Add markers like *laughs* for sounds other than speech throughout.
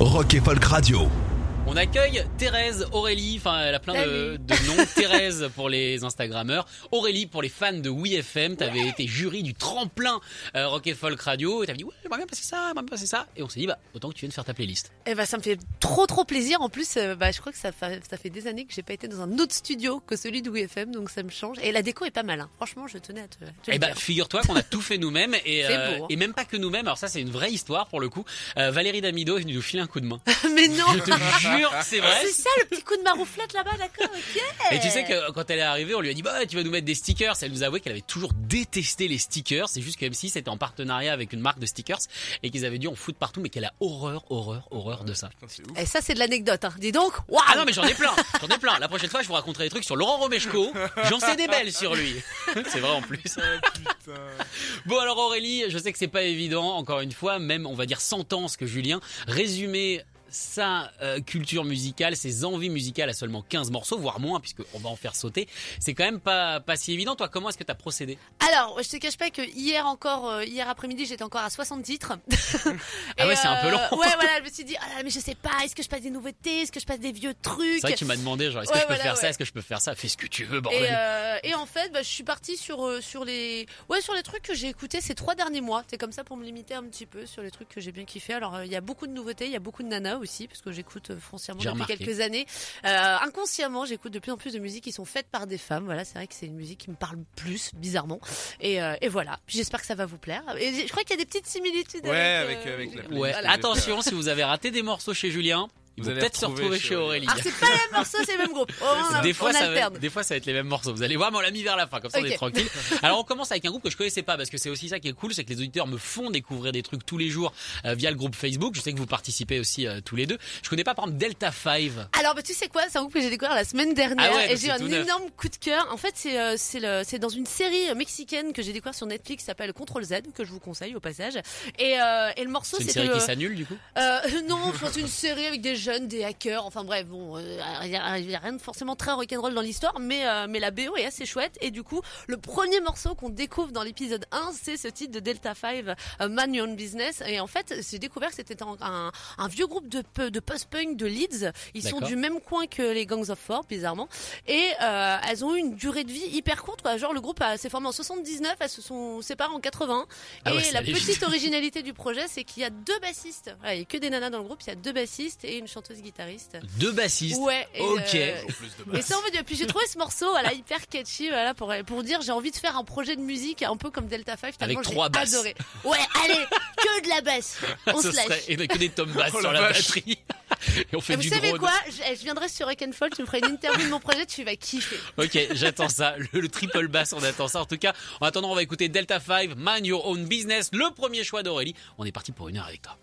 Rock et Folk Radio. Accueille Thérèse, Aurélie, enfin elle a plein de, de noms. *laughs* Thérèse pour les Instagrammeurs, Aurélie pour les fans de WeFM. T'avais été jury du tremplin euh, Rock et Folk Radio. Et t'avais dit ouais j'aimerais bien passer ça, j'aimerais bien passer ça. Et on s'est dit bah autant que tu viennes faire ta playlist. Eh ben, ça me fait trop trop plaisir. En plus, euh, bah, je crois que ça fait, ça fait des années que j'ai pas été dans un autre studio que celui de WFM, donc ça me change. Et la déco est pas mal. hein. Franchement, je tenais à te, te le Eh ben dire. figure-toi qu'on a tout fait nous-mêmes *laughs* et, C'est beau, hein. et même pas que nous-mêmes. Alors ça c'est une vraie histoire pour le coup. Euh, Valérie Damido est venue nous filer un coup de main. *laughs* Mais non, Je te jure, c'est vrai. c'est ça le petit coup de marouflette là-bas, d'accord, ok. Et tu sais que quand elle est arrivée, on lui a dit bah tu vas nous mettre des stickers. Elle nous a avoué qu'elle avait toujours détesté les stickers. C'est juste que M6 était en partenariat avec une marque de stickers et qu'ils avaient dû en foutre partout, mais qu'elle a horreur, horreur, horreur de ça. Et ça, c'est de l'anecdote. Hein. Dis donc, waouh. Ah non mais j'en ai plein, j'en ai plein. La prochaine fois je vous raconterai des trucs sur Laurent Romeshko. J'en sais des belles sur lui. C'est vrai en plus. Bon alors Aurélie, je sais que c'est pas évident, encore une fois, même on va dire sentence que Julien, résumer sa euh, culture musicale, ses envies musicales à seulement 15 morceaux, voire moins, puisqu'on va en faire sauter. C'est quand même pas, pas si évident. Toi, comment est-ce que tu as procédé? Alors, je te cache pas que hier encore, euh, hier après-midi, j'étais encore à 60 titres. *laughs* Ah ouais, c'est un peu long. Ouais, voilà, je me suis dit, ah là, mais je sais pas, est-ce que je passe des nouveautés, est-ce que je passe des vieux trucs? C'est vrai que tu m'as demandé, genre, est-ce que Ouais, je peux voilà, faire ça? Est-ce que je peux faire ça? Fais ce que tu veux, Et, bordel. euh, et en fait, bah, je suis partie sur euh, sur les ouais sur les trucs que j'ai écoutés ces trois derniers mois. C'est comme ça pour me limiter un petit peu sur les trucs que j'ai bien kiffé. Alors euh, il y a beaucoup de nouveautés, il y a beaucoup de nanas aussi parce que j'écoute euh, foncièrement depuis remarqué. quelques années. Euh, inconsciemment, j'écoute de plus en plus de musiques qui sont faites par des femmes. Voilà, c'est vrai que c'est une musique qui me parle plus bizarrement. Et, euh, et voilà. J'espère que ça va vous plaire. Et je crois qu'il y a des petites similitudes. Ouais, avec, avec, euh, avec la les- playlist. Ouais, voilà. attention, si vous avez raté des morceaux chez Julien, ils Vous vont allez peut-être se retrouver chez Aurélie. Ah, c'est pas les mêmes morceaux, c'est le même groupe. Oh, on, des on fois, ça va, des fois, ça va être les mêmes morceaux. Vous allez voir, mais on l'a mis vers la fin, comme ça on Ok. est tranquille. *laughs* Alors, on commence avec un groupe que je connaissais pas, parce que c'est aussi ça qui est cool, c'est que les auditeurs me font découvrir des trucs tous les jours euh, via le groupe Facebook. Je sais que vous participez aussi euh, tous les deux. Je connais pas, par exemple, Delta 5. Alors, bah, tu sais quoi, c'est un groupe que j'ai découvert la semaine dernière Ah ouais, et j'ai c'est eu un neuf. énorme coup de cœur. En fait, c'est euh, c'est le- c'est dans une série mexicaine que j'ai découvert sur Netflix qui s'appelle Control Z que je vous conseille au passage. Et, euh, et le morceau, C'est une série le- qui s'annule, du coup? euh, *laughs* non, je pense une série avec des jeunes, des hackers. Enfin bref, bon, euh, il y, a rien de forcément très rock'n'roll dans l'histoire, mais euh, mais la BO est assez chouette. Et du coup, le premier morceau qu'on découvre dans l'épisode 1, c'est ce titre de Delta 5, euh, Man Your Own Business. Et en fait, j'ai découvert que c'était un, un, un vieux groupe de, de post-punk de Leeds. Ils sont du même coin que les Gangs of Four, bizarrement. Et euh, elles ont eu une durée de vie hyper courte. Quoi. Genre le groupe s'est formé en 79, elles se sont séparées en 80. Ah ouais, et la petite originalité du projet, c'est qu'il y a deux bassistes. Il y a que des nanas dans le groupe. Il y a deux bassistes et une chanteuse guitariste. Deux bassistes. Ouais. Et, Ok. euh, et ça, en fait, puis j'ai trouvé ce morceau, voilà, hyper catchy, voilà, pour pour dire, j'ai envie de faire un projet de musique un peu comme Delta 5. tellement Avec trois basses. Adoré. Ouais, allez, que de la basse. *laughs* On se lâche. et que des tomes basses *laughs* Oh sur la vache. batterie. *laughs* Et on fait Et vous du savez drone. quoi? Je, je viendrai sur Rock and Fall, tu me feras une interview de mon projet, tu vas kiffer. Ok, j'attends ça. Le, le triple bass, on attend ça. En tout cas, en attendant, on va écouter Delta 5, Mind Your Own Business, le premier choix d'Aurélie. On est parti pour une heure avec toi.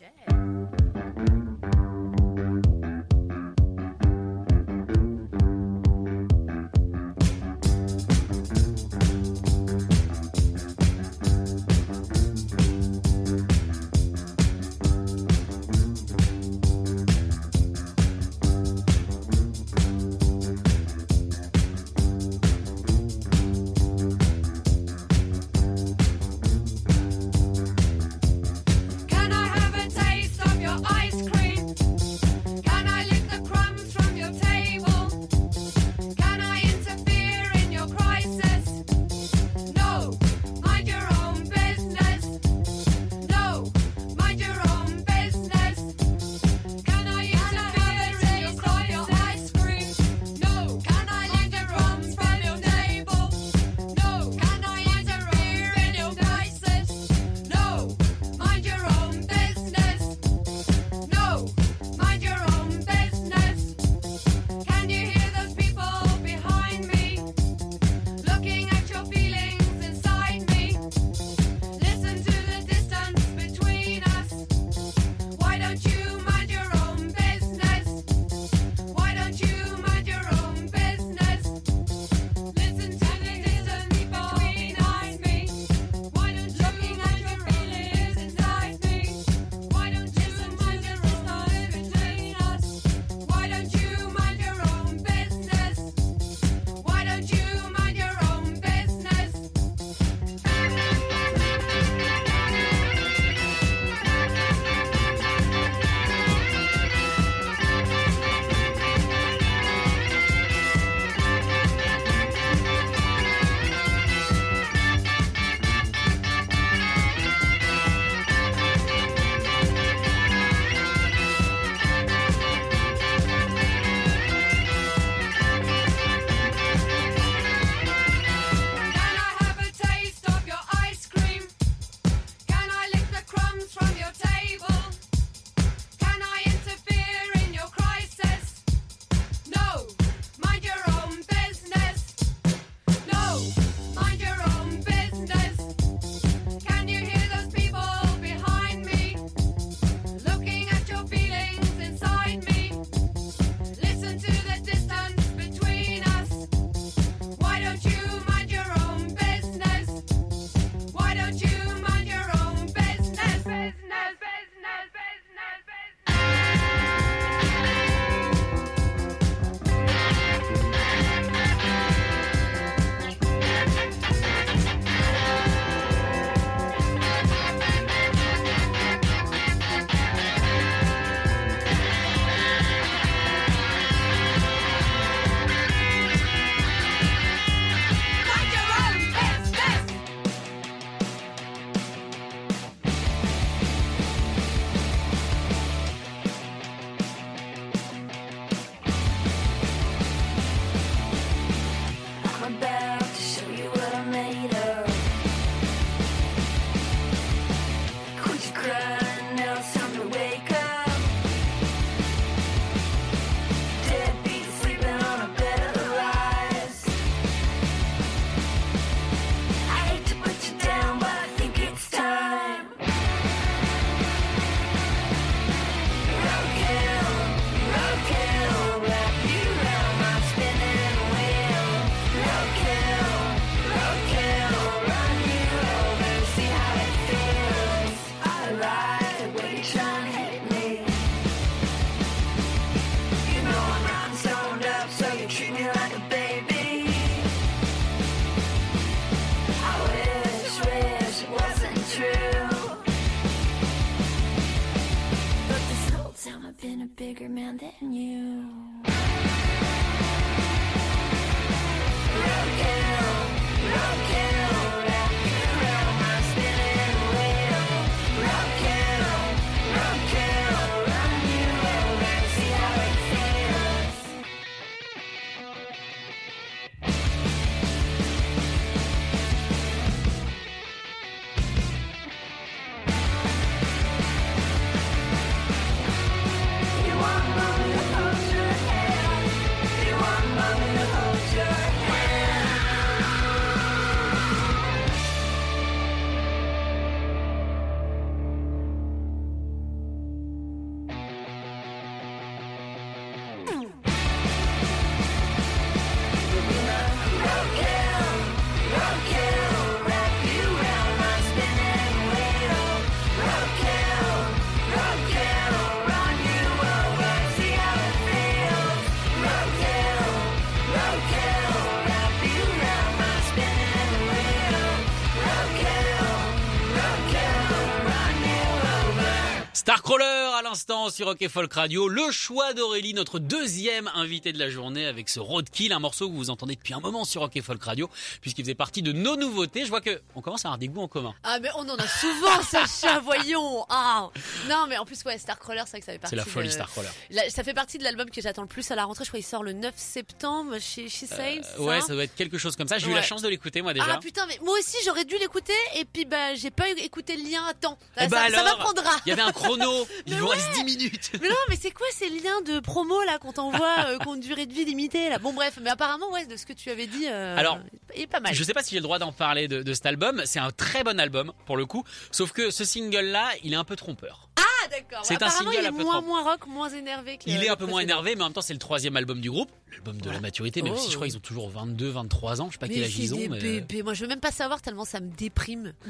Starcrawler à l'instant sur Rock et Folk Radio. Le choix d'Aurélie, notre deuxième invité de la journée avec ce Roadkill, un morceau que vous entendez depuis un moment sur Rock et Folk Radio, puisqu'il faisait partie de nos nouveautés. Je vois que on commence à avoir des goûts en commun. Ah mais on en a souvent *laughs* Sacha, voyons. Ah non mais en plus ouais Starcrawler c'est vrai que ça fait partie. C'est la folie de- Starcrawler. La- ça fait partie de l'album que j'attends le plus à la rentrée. Je crois qu'il sort le 9 septembre chez She Saints. Euh, ouais, ça doit être quelque chose comme ça. J'ai eu la chance de l'écouter moi déjà. Ah putain, mais moi aussi j'aurais dû l'écouter et puis bah j'ai pas écouté le lien à temps. Eh ça, bah ça alors, m'apprendra. Il y avait un chrono. *laughs* Il Mais vous ouais. Reste 10 minutes. Mais non, mais c'est quoi ces liens de promo là qu'on t'envoie, euh, une durée de vie limitée là? Bon bref, mais apparemment ouais, de ce que tu avais dit, euh, Alors, il est pas mal. Je sais pas si j'ai le droit d'en parler de, de cet album. C'est un très bon album pour le coup. Sauf que ce single-là, il est un peu trompeur. Ah d'accord. c'est un single il est un peu moins moins rock, moins énervé que. Il est un peu moins énervé, mais en même temps, c'est le troisième album du groupe. L'album de la maturité, même Oh. si je crois qu'ils ont toujours 22, 23 ans. Je sais pas quel Mais âge ils ont. des Mais... bébés. Moi, je veux même pas savoir tellement ça me déprime. *laughs*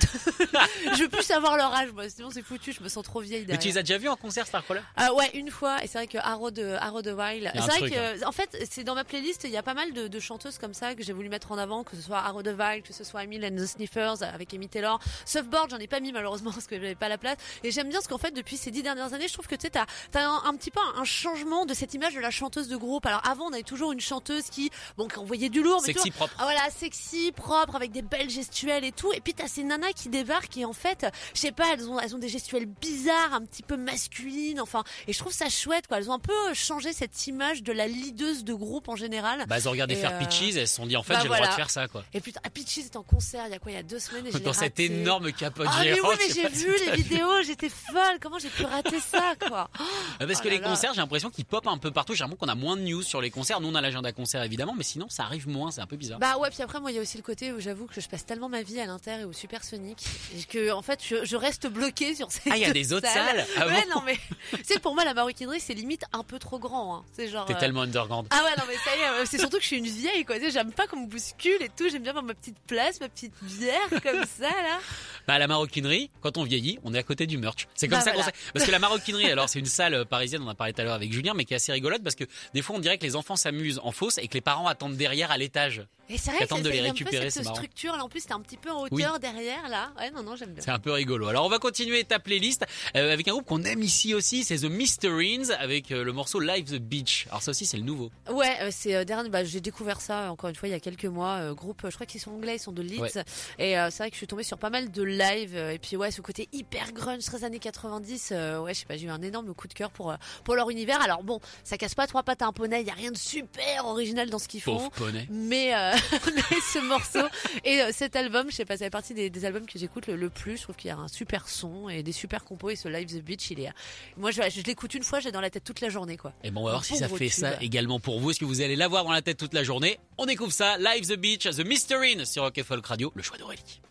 je veux plus savoir leur âge, moi. Sinon, c'est foutu. Je me sens trop vieille Mais derrière. tu les as déjà vus en concert, Starcrawler Ah ouais, une fois. Et c'est vrai que Arrow de, Arrow de Wild. C'est vrai truc, hein. que, en fait, c'est dans ma playlist. Il y a pas mal de, de chanteuses comme ça que j'ai voulu mettre en avant, que ce soit Arrow de Wild, que ce soit Emile and the Sniffers avec Amy Taylor. Surfboard, j'en ai pas mis malheureusement *laughs* parce que j'avais pas la place. Et j'aime bien ce qu'en fait, depuis ces dix dernières années, je trouve que tu sais, t'as, t'as un, un petit peu un, un changement de cette image de la chanteuse de groupe. Alors avant, on avait toujours une chanteuse qui, bon, qui envoyait du lourd, mais Sexy toujours- propre. ah voilà, sexy, propre, avec des belles gestuelles et tout. Et puis t'as ces nanas qui débarquent et en fait, je sais pas, elles ont, elles ont des gestuelles bizarres, un petit peu masculines, enfin. Et je trouve ça chouette, quoi. Elles ont un peu changé cette image de la leaduse de groupe en général. Bah, elles ont regardé faire euh, Peaches elles se sont dit, en fait, bah j'ai le droit voilà. de faire ça, quoi. Et putain, Peaches est en concert il y a quoi, il y a deux semaines et *laughs* Dans cette énorme capote Ah mais oui, mais j'ai vu les vidéos, j'étais folle. Comment j'ai pu rater ça, quoi? Ah, *laughs* Parce Oh que les là. concerts, j'ai l'impression qu'ils popent un peu partout. J'ai l'impression qu'on a moins de news sur les concerts. Nous, on a l'agenda concert évidemment, mais sinon, ça arrive moins. C'est un peu bizarre. Bah ouais, puis après moi il y a aussi le côté où j'avoue que je passe tellement ma vie à l'Inter et au Supersonic et que en fait je, je reste bloquée sur ces Ah, il y a des autres salles Ah Ouais, bon non mais c'est pour moi la maroquinerie c'est limite un peu trop grand. Hein. C'est genre. T'es euh, tellement underground. Ah ouais non mais ça y est, euh, c'est surtout que je suis une vieille quoi. Tu sais, j'aime pas qu'on me bouscule et tout. J'aime bien avoir ma petite place, ma petite bière comme ça là. Bah, la maroquinerie, quand on vieillit, on est à côté du merch. C'est comme Bah, ça qu'on sait. Parce que la maroquinerie, alors, c'est une salle euh, parisienne, on en a parlé tout à l'heure avec Julien, mais qui est assez rigolote parce que des fois, on dirait que les enfants s'amusent en fausse et que les parents attendent derrière à l'étage. Et c'est vrai Qui que c'est de les c'est un peu récupérer, c'est cette structure là. En plus c'était un petit peu en Oui. hauteur derrière là. Ouais non non j'aime bien. C'est un peu rigolo. Alors on va continuer ta playlist euh, avec un groupe qu'on aime ici aussi, c'est The Mysterines avec euh, le morceau Live the Beach. Alors ça aussi c'est le nouveau. Ouais, euh, c'est euh, dernier. Bah, j'ai découvert ça encore une fois il y a quelques mois. groupe, je crois qu'ils sont anglais, ils sont de Leeds. Ouais. Et c'est vrai que je suis tombée sur pas mal de live. et puis ouais, ce côté hyper grunge, très années 90. euh, ouais, je sais pas, j'ai eu un énorme coup de cœur pour pour leur univers. Alors bon, ça casse pas trois pattes à un poney. Il y a rien de super original dans ce qu'ils font. Pauvre poney. Mais, *laughs* mais ce morceau et euh, cet album, je sais pas, ça fait partie des, des albums que j'écoute le, le plus. Je trouve qu'il y a un super son et des super compos. Et ce Live the Beach, il est. Moi, je, je l'écoute une fois, j'ai dans la tête toute la journée, quoi. Et bon, on va voir si ça fait tube. ça également pour vous. Est-ce que vous allez l'avoir dans la tête toute la journée? On découvre ça. Live the Beach, The Mysterine sur Rock and Folk Radio, le choix d'Aurélie.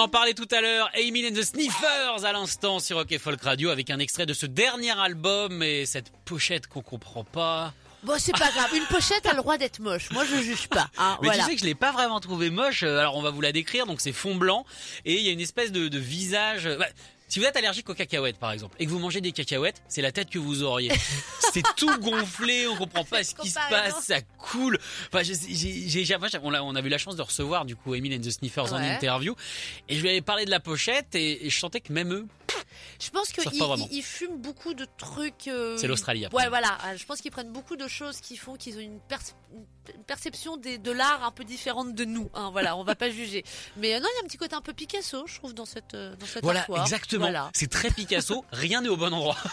En parlait tout à l'heure, Amy and the Sniffers à l'instant sur Rock et Folk Radio avec un extrait de ce dernier album et cette pochette qu'on comprend pas. Bon, c'est pas grave. Une pochette a le droit d'être moche. Moi, je juge pas. hein, Mais voilà. tu sais que je l'ai pas vraiment trouvé moche. Euh, Alors on va vous la décrire. Donc c'est fond blanc et il y a une espèce de, de visage. bah, si vous êtes allergique aux cacahuètes par exemple et que vous mangez des cacahuètes, c'est la tête que vous auriez. *laughs* c'est tout gonflé, on comprend pas ce qui se passe, ça coule. Enfin, j'ai- j'ai- j'ai- j'ai- enfin, on, a, on a eu la chance de recevoir du coup Emile and the Sniffers en interview et je lui avais parlé de la pochette et, et je sentais que même eux, Je pense qu'ils ils- ils fument beaucoup de trucs. euh, C'est l'Australie. Ouais, voilà. Euh, Je pense qu'ils prennent beaucoup de choses qui font qu'ils ont une, perce- une perception des, de l'art un peu différente de nous. hein, voilà, on va pas *laughs* juger. Mais euh, non, il y a un petit côté un peu Picasso, je trouve, dans cette euh, dans cette voilà exactement. Voilà. C'est très Picasso, rien n'est au bon endroit. *laughs*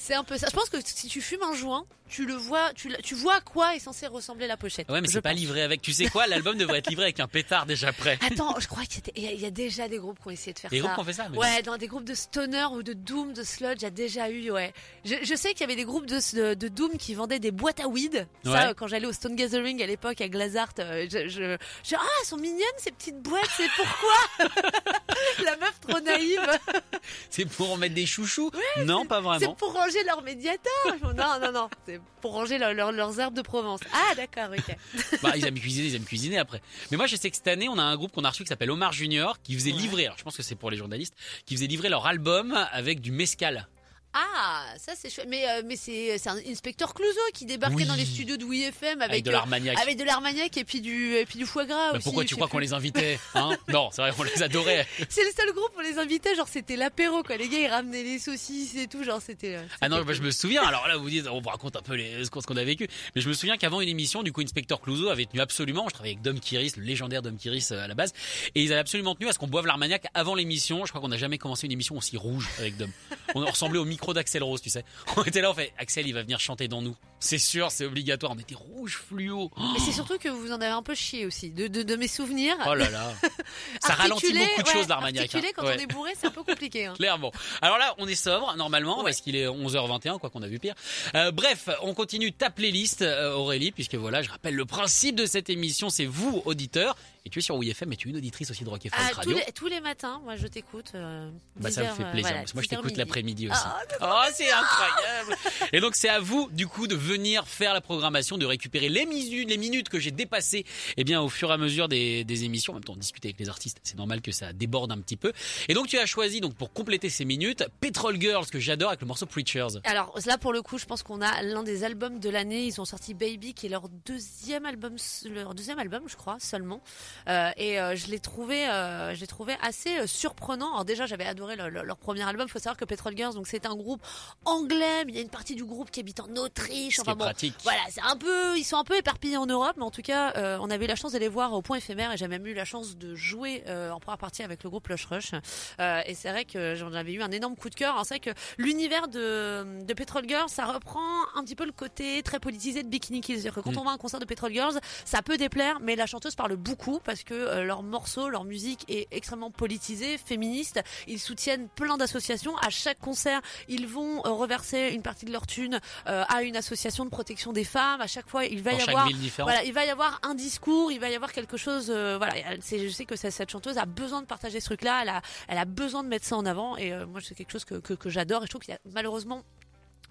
C'est un peu ça. Je pense que si tu fumes un joint, tu le vois, tu, tu vois à quoi est censé ressembler la pochette. Ouais, mais c'est pas livré avec. Tu sais quoi L'album devrait être livré avec un pétard déjà prêt. Attends, je crois qu'il y, a- il y a déjà des groupes qui ont essayé de faire Des ça. groupes qui ont fait ça, mais Ouais, dans des groupes de stoner ou de doom, de sludge, il y a déjà eu, ouais. Je, je sais qu'il y avait des groupes de, de, doom qui vendaient des boîtes à weed. Ça, Ouais. euh, quand j'allais au Stone Gathering à l'époque à Glazart, euh, je, je, je- ah, elles sont mignonnes ces petites boîtes, c'est pourquoi *laughs* La meuf trop naïve. *laughs* C'est pour mettre des chouchous Non, pas vraiment. C'est pour ranger leur fais, Non, non, non, c'est pour ranger leur- leur- leurs herbes de Provence. Ah, d'accord, ok. *laughs* Bah, ils aiment cuisiner, ils aiment cuisiner après. Mais moi, je sais que cette année, on a un groupe qu'on a reçu qui s'appelle Omar Junior, qui faisait livrer, alors je pense que c'est pour les journalistes, qui faisait livrer leur album avec du mescal. Ah, ça c'est chouette. Mais, euh, mais c'est c'est un inspecteur Clouseau qui débarquait Oui. dans les studios de WeFM avec, Avec de euh, l'Armagnac. avec de l'armagnac et puis du et puis du foie gras Mais aussi. pourquoi je tu sais crois plus. qu'on les invitait hein? *laughs* Non, c'est vrai, on les adorait. C'est le seul groupe où on les invitait, genre c'était l'apéro quoi. Les gars ils ramenaient les saucisses et tout, genre c'était. euh, Ah non, c'était bah, je me souviens. Alors là, vous dites, on vous raconte un peu les, ce qu'on ce qu'on a vécu. Mais je me souviens qu'avant une émission, du coup, Inspecteur Clouseau avait tenu absolument. Je travaillais avec Dom Kiris, le légendaire Dom Kiris euh, à la base, et ils avaient absolument tenu à ce qu'on boive l'Armagnac avant l'émission. Je crois qu'on n'a jamais commencé une émission aussi rouge avec Dom. On ressemblait au micro d'Axel Rose, tu sais. *laughs* On était là, on fait, Axel, il va venir chanter dans nous. C'est sûr, c'est obligatoire. On était rouge fluo. Oh, Mais c'est surtout que vous en avez un peu chié aussi, de, de, de mes souvenirs. oh là là. *laughs* Ça ralentit beaucoup de ouais, choses, l'Armagnac. articuler hein. quand Ouais. on est bourré, c'est un peu compliqué. hein. *laughs* Clairement. Alors là, on est sobre normalement parce qu'il est 11h21, quoi qu'on a vu pire. Euh, bref, on continue ta playlist, euh, Aurélie, puisque voilà, je rappelle le principe de cette émission, c'est vous, auditeurs, et tu es sur WFM, et tu es une auditrice aussi de Rock Folk Ah, tous, Radio. les, tous les matins, moi je t'écoute. euh, Bah, ça me 10 fait euh, plaisir, voilà, parce que moi je 10 heures t'écoute midi. l'après-midi aussi. Ah, oh, c'est incroyable Et donc c'est à vous, du coup, de venir faire la programmation, de récupérer les minutes, les minutes que j'ai dépassées, eh bien, au fur et à mesure des, des émissions. En même temps, discuter avec les artistes, c'est normal que ça déborde un petit peu. Et donc tu as choisi, donc pour compléter ces minutes, Petrol Girls, que j'adore, avec le morceau Preachers. Alors là pour le coup, je pense qu'on a l'un des albums de l'année. Ils ont sorti Baby, qui est leur deuxième album, leur deuxième album, je crois seulement. Euh, et euh, je l'ai trouvé, euh, je l'ai trouvé assez surprenant. Alors déjà, j'avais adoré le- le- leur premier album. Il faut savoir que Petrol Girls, donc c'est un groupe anglais, mais il y a une partie du groupe qui habite en Autriche. Enfin bon, pratique. voilà, c'est un peu, ils sont un peu éparpillés en Europe, mais en tout cas, euh, on avait eu la chance de les voir au point éphémère et j'ai même eu la chance de jouer euh, en première partie avec le groupe Lush Rush. Euh, et c'est vrai que j'en avais eu un énorme coup de cœur. Alors, C'est vrai que l'univers de, de Petrol Girls, ça reprend un petit peu le côté très politisé de Bikini Kill. C'est-à-dire que quand Mm. on va à un concert de Petrol Girls, ça peut déplaire, mais la chanteuse parle beaucoup parce que euh, leur morceau, leur musique est extrêmement politisée, féministe. Ils soutiennent plein d'associations. À chaque concert, ils vont euh, reverser une partie de leur thune euh, à une association de protection des femmes. À chaque fois, il va Dans y avoir ville différente. voilà, il va y avoir un discours, il va y avoir quelque chose. euh, voilà, c'est, je sais que cette chanteuse a besoin de partager ce truc-là. Elle a, elle a besoin de mettre ça en avant. Et euh, moi, c'est quelque chose que, que, que j'adore. Et je trouve qu'il y a malheureusement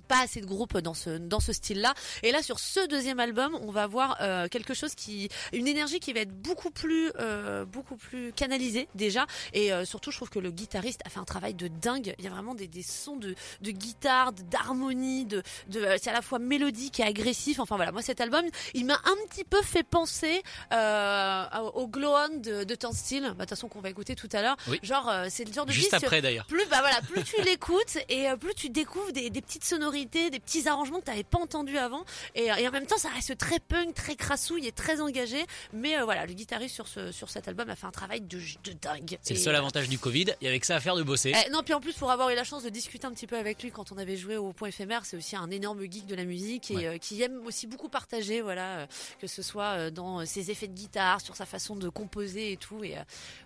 pas assez de groupes dans ce dans ce style-là. Et là, sur ce deuxième album, on va avoir euh, quelque chose qui, une énergie qui va être beaucoup plus euh, beaucoup plus canalisée déjà. Et euh, surtout, je trouve que le guitariste a fait un travail de dingue. Il y a vraiment des, des sons de de guitare, d'harmonie, de de c'est à la fois mélodique et agressif. Enfin voilà, moi cet album, il m'a un petit peu fait penser euh, au Glow On de, de Turnstile. Bah, De toute façon, qu'on va écouter tout à l'heure. Oui. Genre, euh, c'est le genre de Juste après d'ailleurs. plus bah voilà plus tu *laughs* l'écoutes et euh, plus tu découvres des, des petites sonorités des petits arrangements que tu n'avais pas entendus avant et, euh, et en même temps ça reste très punk très crassouille et très engagé mais euh, voilà le guitariste sur ce sur cet album a fait un travail de, de dingue C'est le seul euh, avantage du Covid. Il y avait que ça à faire de bosser. eh, non, puis en plus, pour avoir eu la chance de discuter un petit peu avec lui quand on avait joué au point éphémère, c'est aussi un énorme geek de la musique et Ouais. euh, qui aime aussi beaucoup partager, voilà, euh, que ce soit dans ses effets de guitare, sur sa façon de composer et tout. Et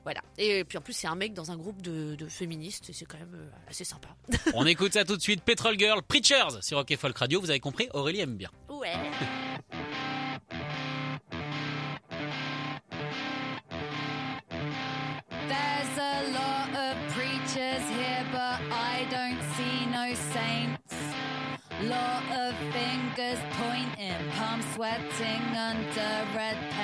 voilà. Et puis en plus, c'est un mec dans un groupe de, de féministes et c'est quand même assez sympa. On écoute ça tout de suite. Petrol Girl, Brothers sur Rock et Folk Radio. Vous avez compris, Aurélie aime bien. Ouais. There's a lot of preachers here, but I don't see no saints. Lot of fingers pointing, palm sweating under red paint.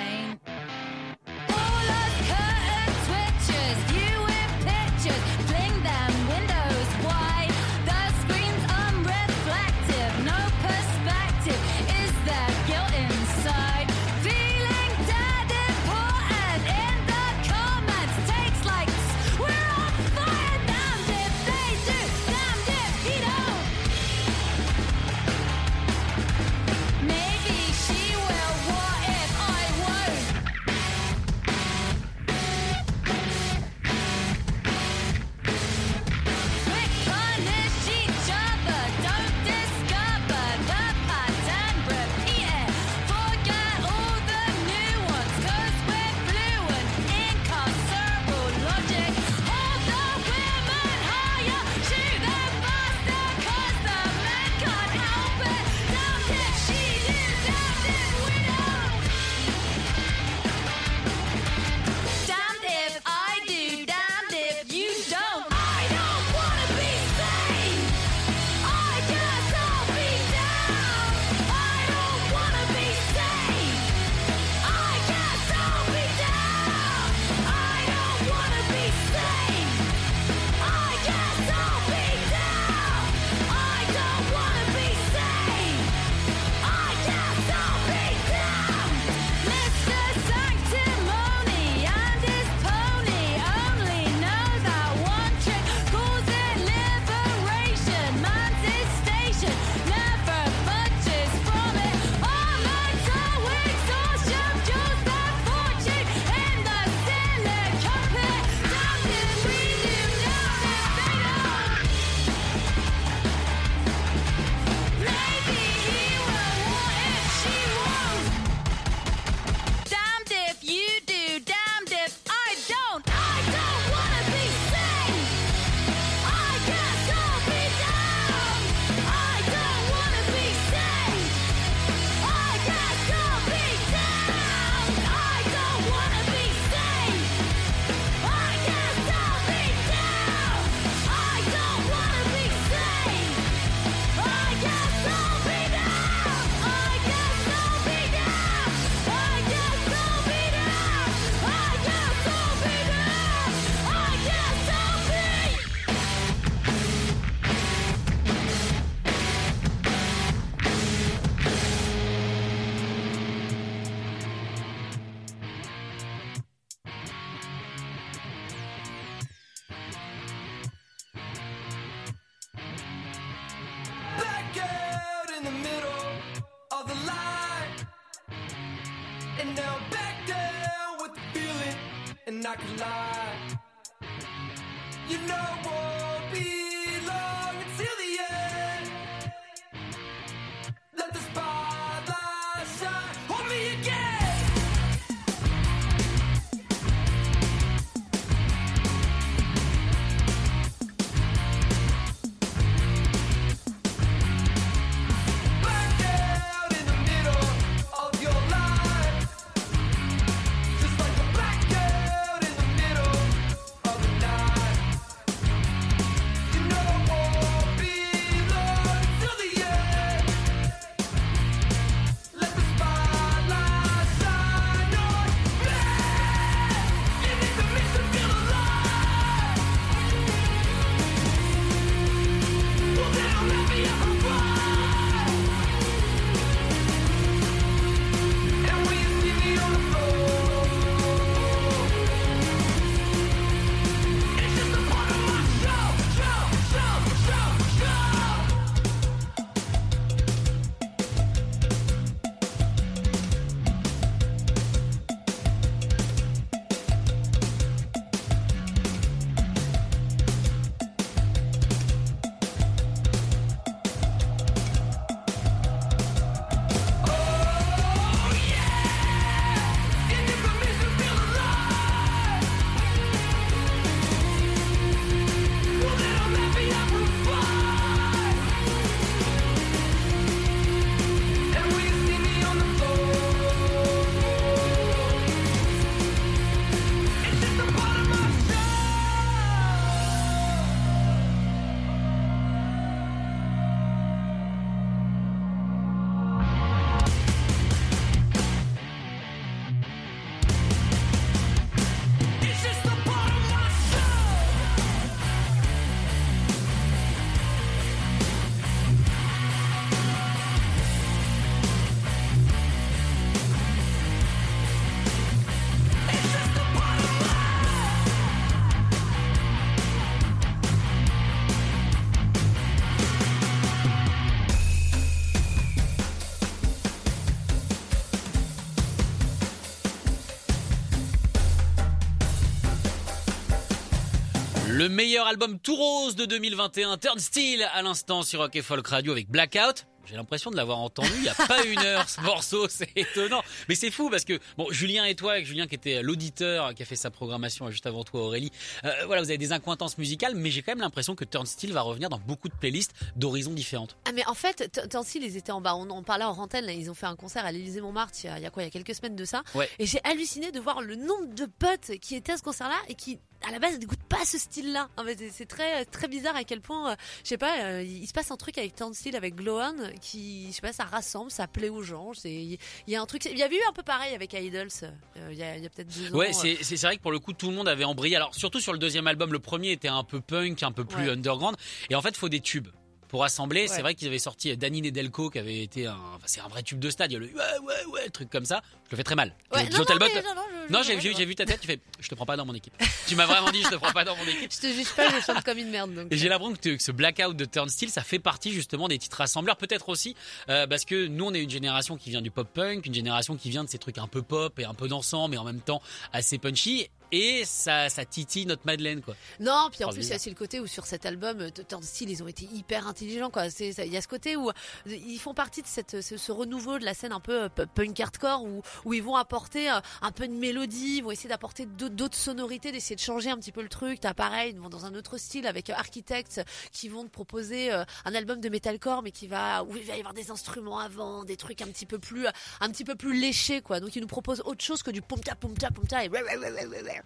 Meilleur album tout rose de 2021, Turnstile, à l'instant sur Rock et Folk Radio avec Blackout. J'ai l'impression de l'avoir entendu il y a pas une heure ce morceau, *laughs* c'est étonnant. Mais c'est fou parce que bon, Julien et toi, Julien qui était l'auditeur qui a fait sa programmation juste avant toi Aurélie, euh, voilà, vous avez des incointances musicales, mais j'ai quand même l'impression que Turnstile va revenir dans beaucoup de playlists d'horizons différentes. Ah mais en fait, Turnstile, ils étaient en bas. On en parlait en antenne. Là, ils ont fait un concert à l'Élysée Montmartre. Il y, a, il y a quoi Il y a quelques semaines de ça. Ouais. Et j'ai halluciné de voir le nombre de potes qui étaient à ce concert-là et qui à la base n'écoutent pas ce style-là. C'est- très très bizarre à quel point, euh, je sais pas, euh, il se passe un truc avec Turnstile, avec Glow On, qui, je sais pas, ça rassemble, ça plaît aux gens. Il y a un truc. Il y avait eu un peu pareil avec Idols. euh, il y a, peut-être deux ans. Ouais, euh, c'est vrai que pour le coup, tout le monde avait embrayé. Alors, surtout sur le deuxième album, le premier était un peu punk, un peu plus Ouais. underground. Et en fait, il faut des tubes. Pour assembler, c'est Ouais. vrai qu'ils avaient sorti Danny Nedelko, qui avait été un, enfin, c'est un vrai tube de stade. Il y a le ouais, ouais, ouais, le truc comme ça. Je le fais très mal. Ouais, non, non, mais non, non, j'ai vu ta tête, tu fais, je te prends pas dans mon équipe. tu m'as vraiment dit, je te prends pas dans mon équipe. Je te juge pas, je chante comme une merde. Donc. Et j'ai l'impression que, que ce blackout de Turnstile, ça fait partie justement des titres rassembleurs. Peut-être aussi euh, parce que nous, on est une génération qui vient du pop punk, une génération qui vient de ces trucs un peu pop et un peu dansant, mais en même temps assez punchy. Et ça, ça titille notre Madeleine, quoi. Non, puis en plus, il y bizarre. a aussi le côté où sur cet album, euh, Turn Style, ils ont été hyper intelligents. Quoi. C'est, il y a ce côté où euh, ils font partie de cette, ce, ce renouveau de la scène un peu punk hardcore où, où ils vont apporter un peu de mélodie, ils vont essayer d'apporter d'autres, sonorités, d'essayer de changer un petit peu le truc. T'as pareil, ils vont dans un autre style avec euh, Architects qui vont te proposer euh, un album de metalcore, mais qui va où il va y avoir des instruments avant, des trucs un petit peu plus, euh, un petit peu plus léchés, quoi. Donc ils nous proposent autre chose que du pumta pumta pumta et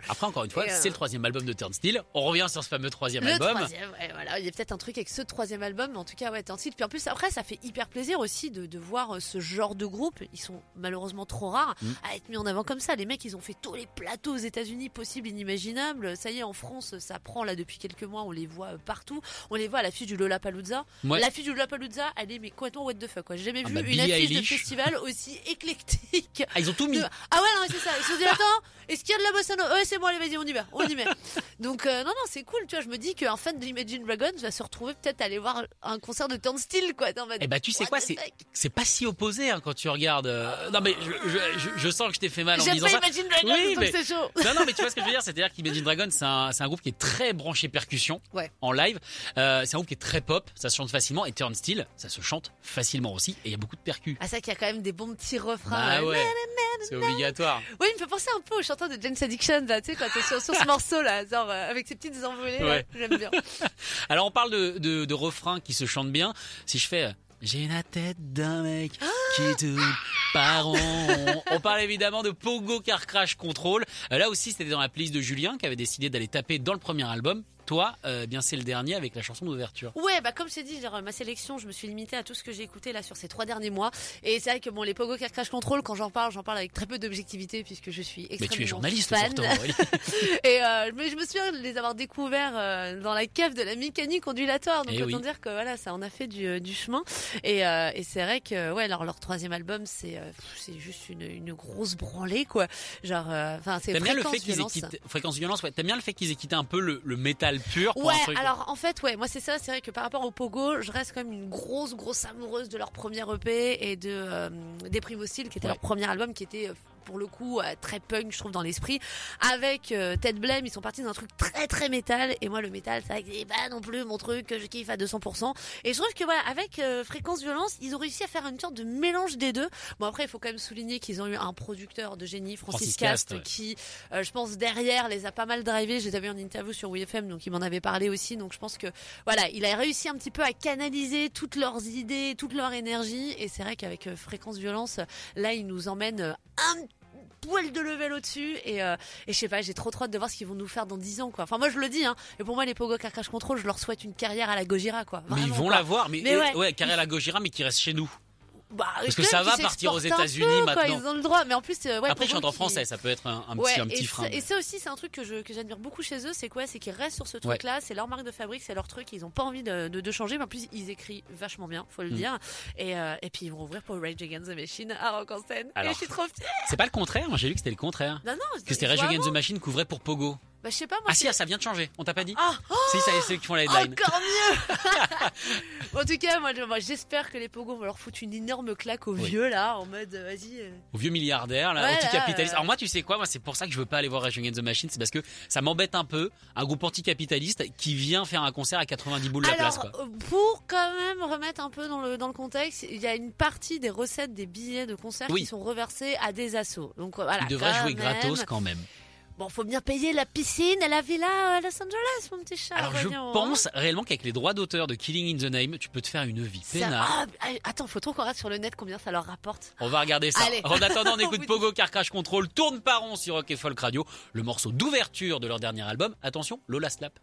Après, encore une fois, euh, c'est le troisième album de Turnstile. On revient sur ce fameux troisième Le album. troisième, ouais, voilà. Il y a peut-être un truc avec ce troisième album, mais en tout cas, ouais, titre. Puis en plus, après, ça fait hyper plaisir aussi de, de voir euh, ce genre de groupe. Ils sont malheureusement trop rares Mm. à être mis en avant comme ça. Les mecs, ils ont fait tous les plateaux aux États-Unis possibles, inimaginables. Ça y est, en France, ça prend là depuis quelques mois. On les voit euh, partout. On les voit à l'affiche du Lollapalooza. Ouais. L'affiche du Lollapalooza, elle est mais complètement what the fuck. Quoi. J'ai jamais Ah vu bah, une affiche de festival *laughs* aussi éclectique. Ah, ils ont tout mis. De- Ah ouais, non, c'est ça. Ils se sont dit, attends, est-ce qu'il y a de la bossa nova Ouais, c'est bon, allez, vas-y, on y va, on y met. Donc, euh, non, non, c'est cool, tu vois. Je me dis qu'un fan de Imagine Dragons va se retrouver peut-être à aller voir un concert de Turnstile, quoi. Ma Eh bah, tu sais quoi, c'est c'est pas si opposé hein, quand tu regardes. euh, Non, mais je, je, je- je sens que je t'ai fait mal en disant pas ça. Imagine Oui, donc mais- c'est chaud. Non, non, mais tu vois ce que je veux dire, *laughs* c'est-à-dire qu'Imagine Dragon, c'est un, c'est un groupe qui est très branché percussion Ouais. en live. Euh, c'est un groupe qui est très pop, ça se chante facilement. Et Turnstile, ça se chante facilement aussi. Et il y a beaucoup de percus. Ah, ça qu'il y a quand même des bons petits refrains. Bah ouais. c'est obligatoire. Oui, il me fait penser un peu au chanteur de Jane's Addiction, là, tu sais, quand sur, sur ce *laughs* morceau, là, genre, euh, avec ses petites envolées. Ouais. j'aime bien. *laughs* Alors on parle de, de, de refrains qui se chantent bien. Si je fais euh, j'ai la tête d'un mec qui tourne rond. On parle évidemment de Pogo Car Crash Control. Euh, là aussi c'était dans la playlist de Julien qui avait décidé d'aller taper dans le premier album. Toi, euh, bien c'est le dernier avec la chanson d'ouverture. Ouais, bah comme je t'ai dit, genre, ma sélection, je me suis limitée à tout ce que j'ai écouté là sur ces trois derniers mois. Et c'est vrai que bon, les Pogo Car Crash Control, quand j'en parle, j'en parle avec très peu d'objectivité puisque je suis Mais extrêmement tu es journaliste fan. Aurélie. *laughs* Et euh, mais je me souviens de les avoir découverts euh, dans la cave de la mécanique ondulatoire. Donc Eh autant oui. dire que voilà, ça en a fait du, euh, du chemin. Et, euh, et c'est vrai que ouais, alors leur troisième album, c'est euh, c'est juste une, une grosse branlée quoi. Genre, euh, enfin c'est le fréquence fait qu'ils aient violence. quitté fréquence violence. Ouais. T'aimes bien le fait qu'ils aient quitté un peu le, le métal pur. Pour Ouais, un truc. alors en fait, ouais, moi c'est ça, c'est vrai que par rapport au Pogo, je reste quand même une grosse, grosse amoureuse de leur premier EP et de euh, des Primo Steel, qui était Ouais. leur premier album, qui était euh, pour le coup euh, très punk, je trouve, dans l'esprit. Avec euh, Ted Blame, ils sont partis d'un truc très, très métal. Et moi, le métal, que c'est pas non plus mon truc que je kiffe à 200%. Et je trouve que voilà, avec euh, Fréquence Violence, ils ont réussi à faire une sorte de mélange des deux. Bon après, il faut quand même souligner qu'ils ont eu un producteur de génie, Francis, Francis Cast, Cast, ouais. qui, euh, je pense, derrière les a pas mal drivés. Je les avais en interview sur WFM, donc il m'en avait parlé aussi. Donc je pense que voilà, il a réussi un petit peu à canaliser toutes leurs idées, toute leur énergie. Et c'est vrai qu'avec euh, Fréquence Violence, là, il nous emmène un poil de level au-dessus et, euh, et je sais pas j'ai trop trop hâte de voir ce qu'ils vont nous faire dans 10 ans quoi enfin moi je le dis hein et pour moi les Pogo Car Crash Control je leur souhaite une carrière à la Gojira quoi mais ils vont quoi. l'avoir. Mais, Mais ouais, ouais. carrière la Gojira, mais qui reste chez nous. Bah, Parce que ça va partir aux États-Unis maintenant. ils ont le droit mais en plus euh, ouais, Après, eux en français, ça peut être un, un Ouais, petit, un et petit ça- frein. Et ça aussi, c'est un truc que j'admire beaucoup chez eux, c'est quoi? C'est qu'ils restent sur ce truc-là, c'est leur marque de fabrique, c'est leur truc, ils ont pas envie de, de, de changer, mais en plus, ils écrivent vachement bien, faut le Mm. dire. Et, euh, et puis, ils vont ouvrir pour Rage Against the Machine à Rock en scène. Alors. Et je suis trop fière. C'est pas le contraire, moi j'ai lu que c'était le contraire. Non, non, Que c'était Rage Against the. Machine couvrait pour Pogo. Bah, je sais pas, moi. Ah si, ah, ça vient de changer. On t'a pas dit Ah, oh, Si, ça y est, c'est eux qui font la headline. encore mieux *laughs* En tout cas, moi, je- moi, j'espère que les pogos vont leur foutre une énorme claque aux Oui. vieux, là, en mode, euh, vas-y. euh. Au vieux milliardaire, là, Ouais, anticapitaliste. là, Alors moi, tu sais quoi? Moi, c'est pour ça que je veux pas aller voir Against the Machine, c'est parce que ça m'embête un peu un groupe anticapitaliste qui vient faire un concert à 90 boules la place, Alors, quoi. euh, pour quand même remettre un peu dans le, dans le contexte, il y a une partie des recettes des billets de concert Oui. qui sont reversées à des assos. Donc voilà. Ils devraient jouer même. gratos quand même. Bon, faut bien payer la piscine et la villa à Los Angeles, mon petit chat. Alors je voyons, hein. pense réellement qu'avec les droits d'auteur de Killing in the Name, tu peux te faire une vie peinard. Ah, ah, attends, faut trop qu'on rate sur le net combien ça leur rapporte? On va regarder ça. Allez. En attendant, on *laughs* écoute Pogo Car Crash Control, tourne par rond sur Rock et Folk Radio, le morceau d'ouverture de leur dernier album. Attention, Lola Slap.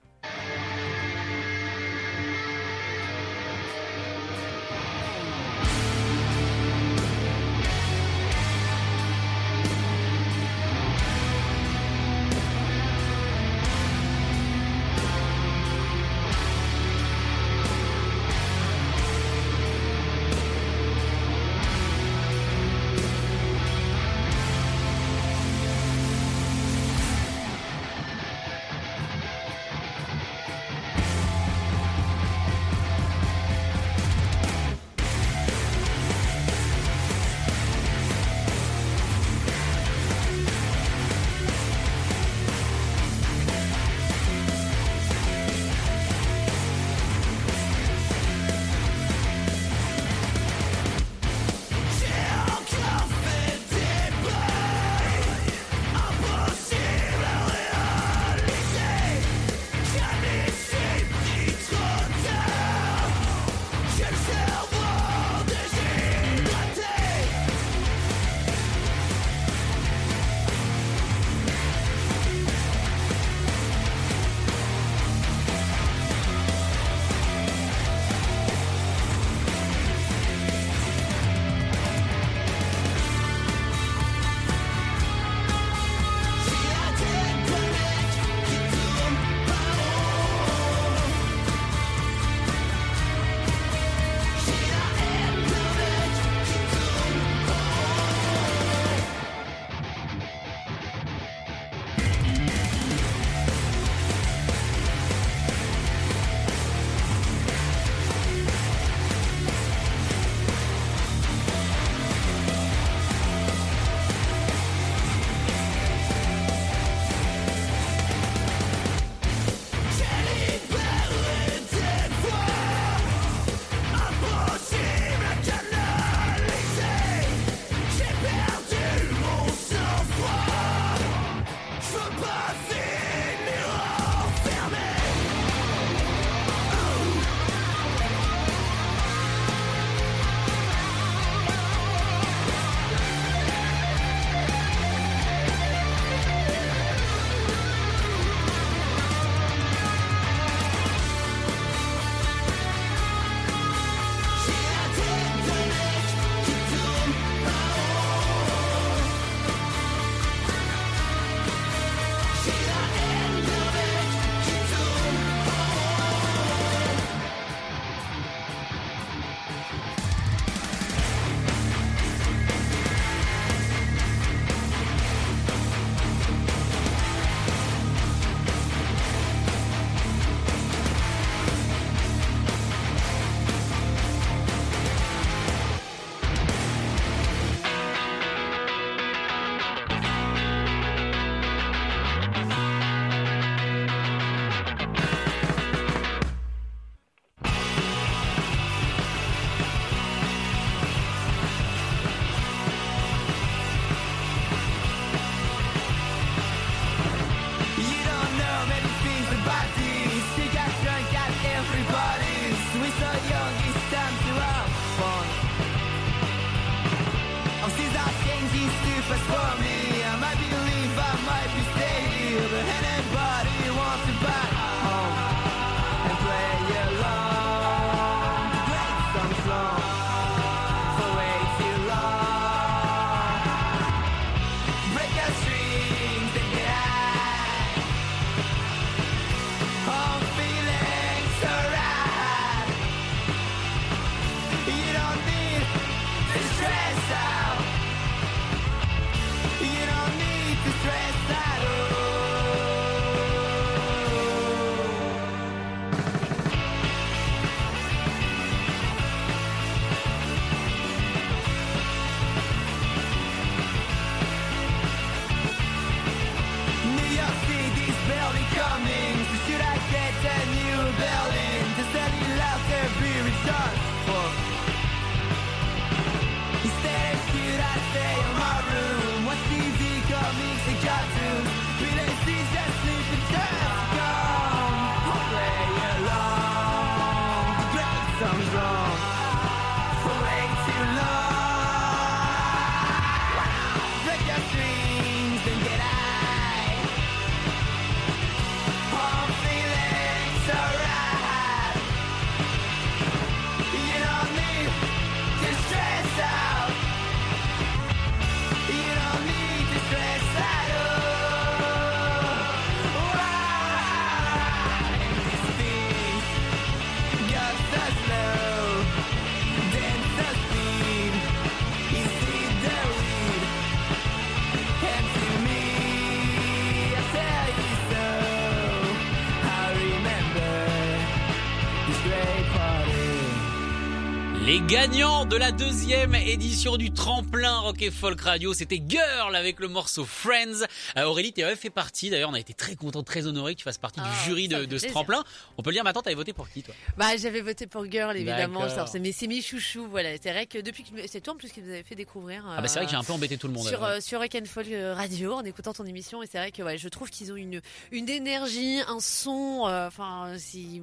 Gagnant de la deuxième édition du tremplin Rock et Folk Radio, c'était Girl avec le morceau Friends. Euh, Aurélie, tu fait partie. D'ailleurs, on a été très content, très honoré que tu fasses partie Ah, du jury ça de, ce tremplin. On peut le dire maintenant, t'avais voté pour qui toi? Bah, j'avais voté pour Girl, évidemment. Alors, C'est mes, chouchous, voilà. C'est vrai que depuis que c'est toi en plus qui nous avait fait découvrir. Ah bah c'est vrai que j'ai un peu embêté tout le monde. sur, alors. euh, sur Rock and Folk euh, Radio en écoutant ton émission et c'est vrai que ouais, je trouve qu'ils ont une, une énergie, un son, euh, enfin si,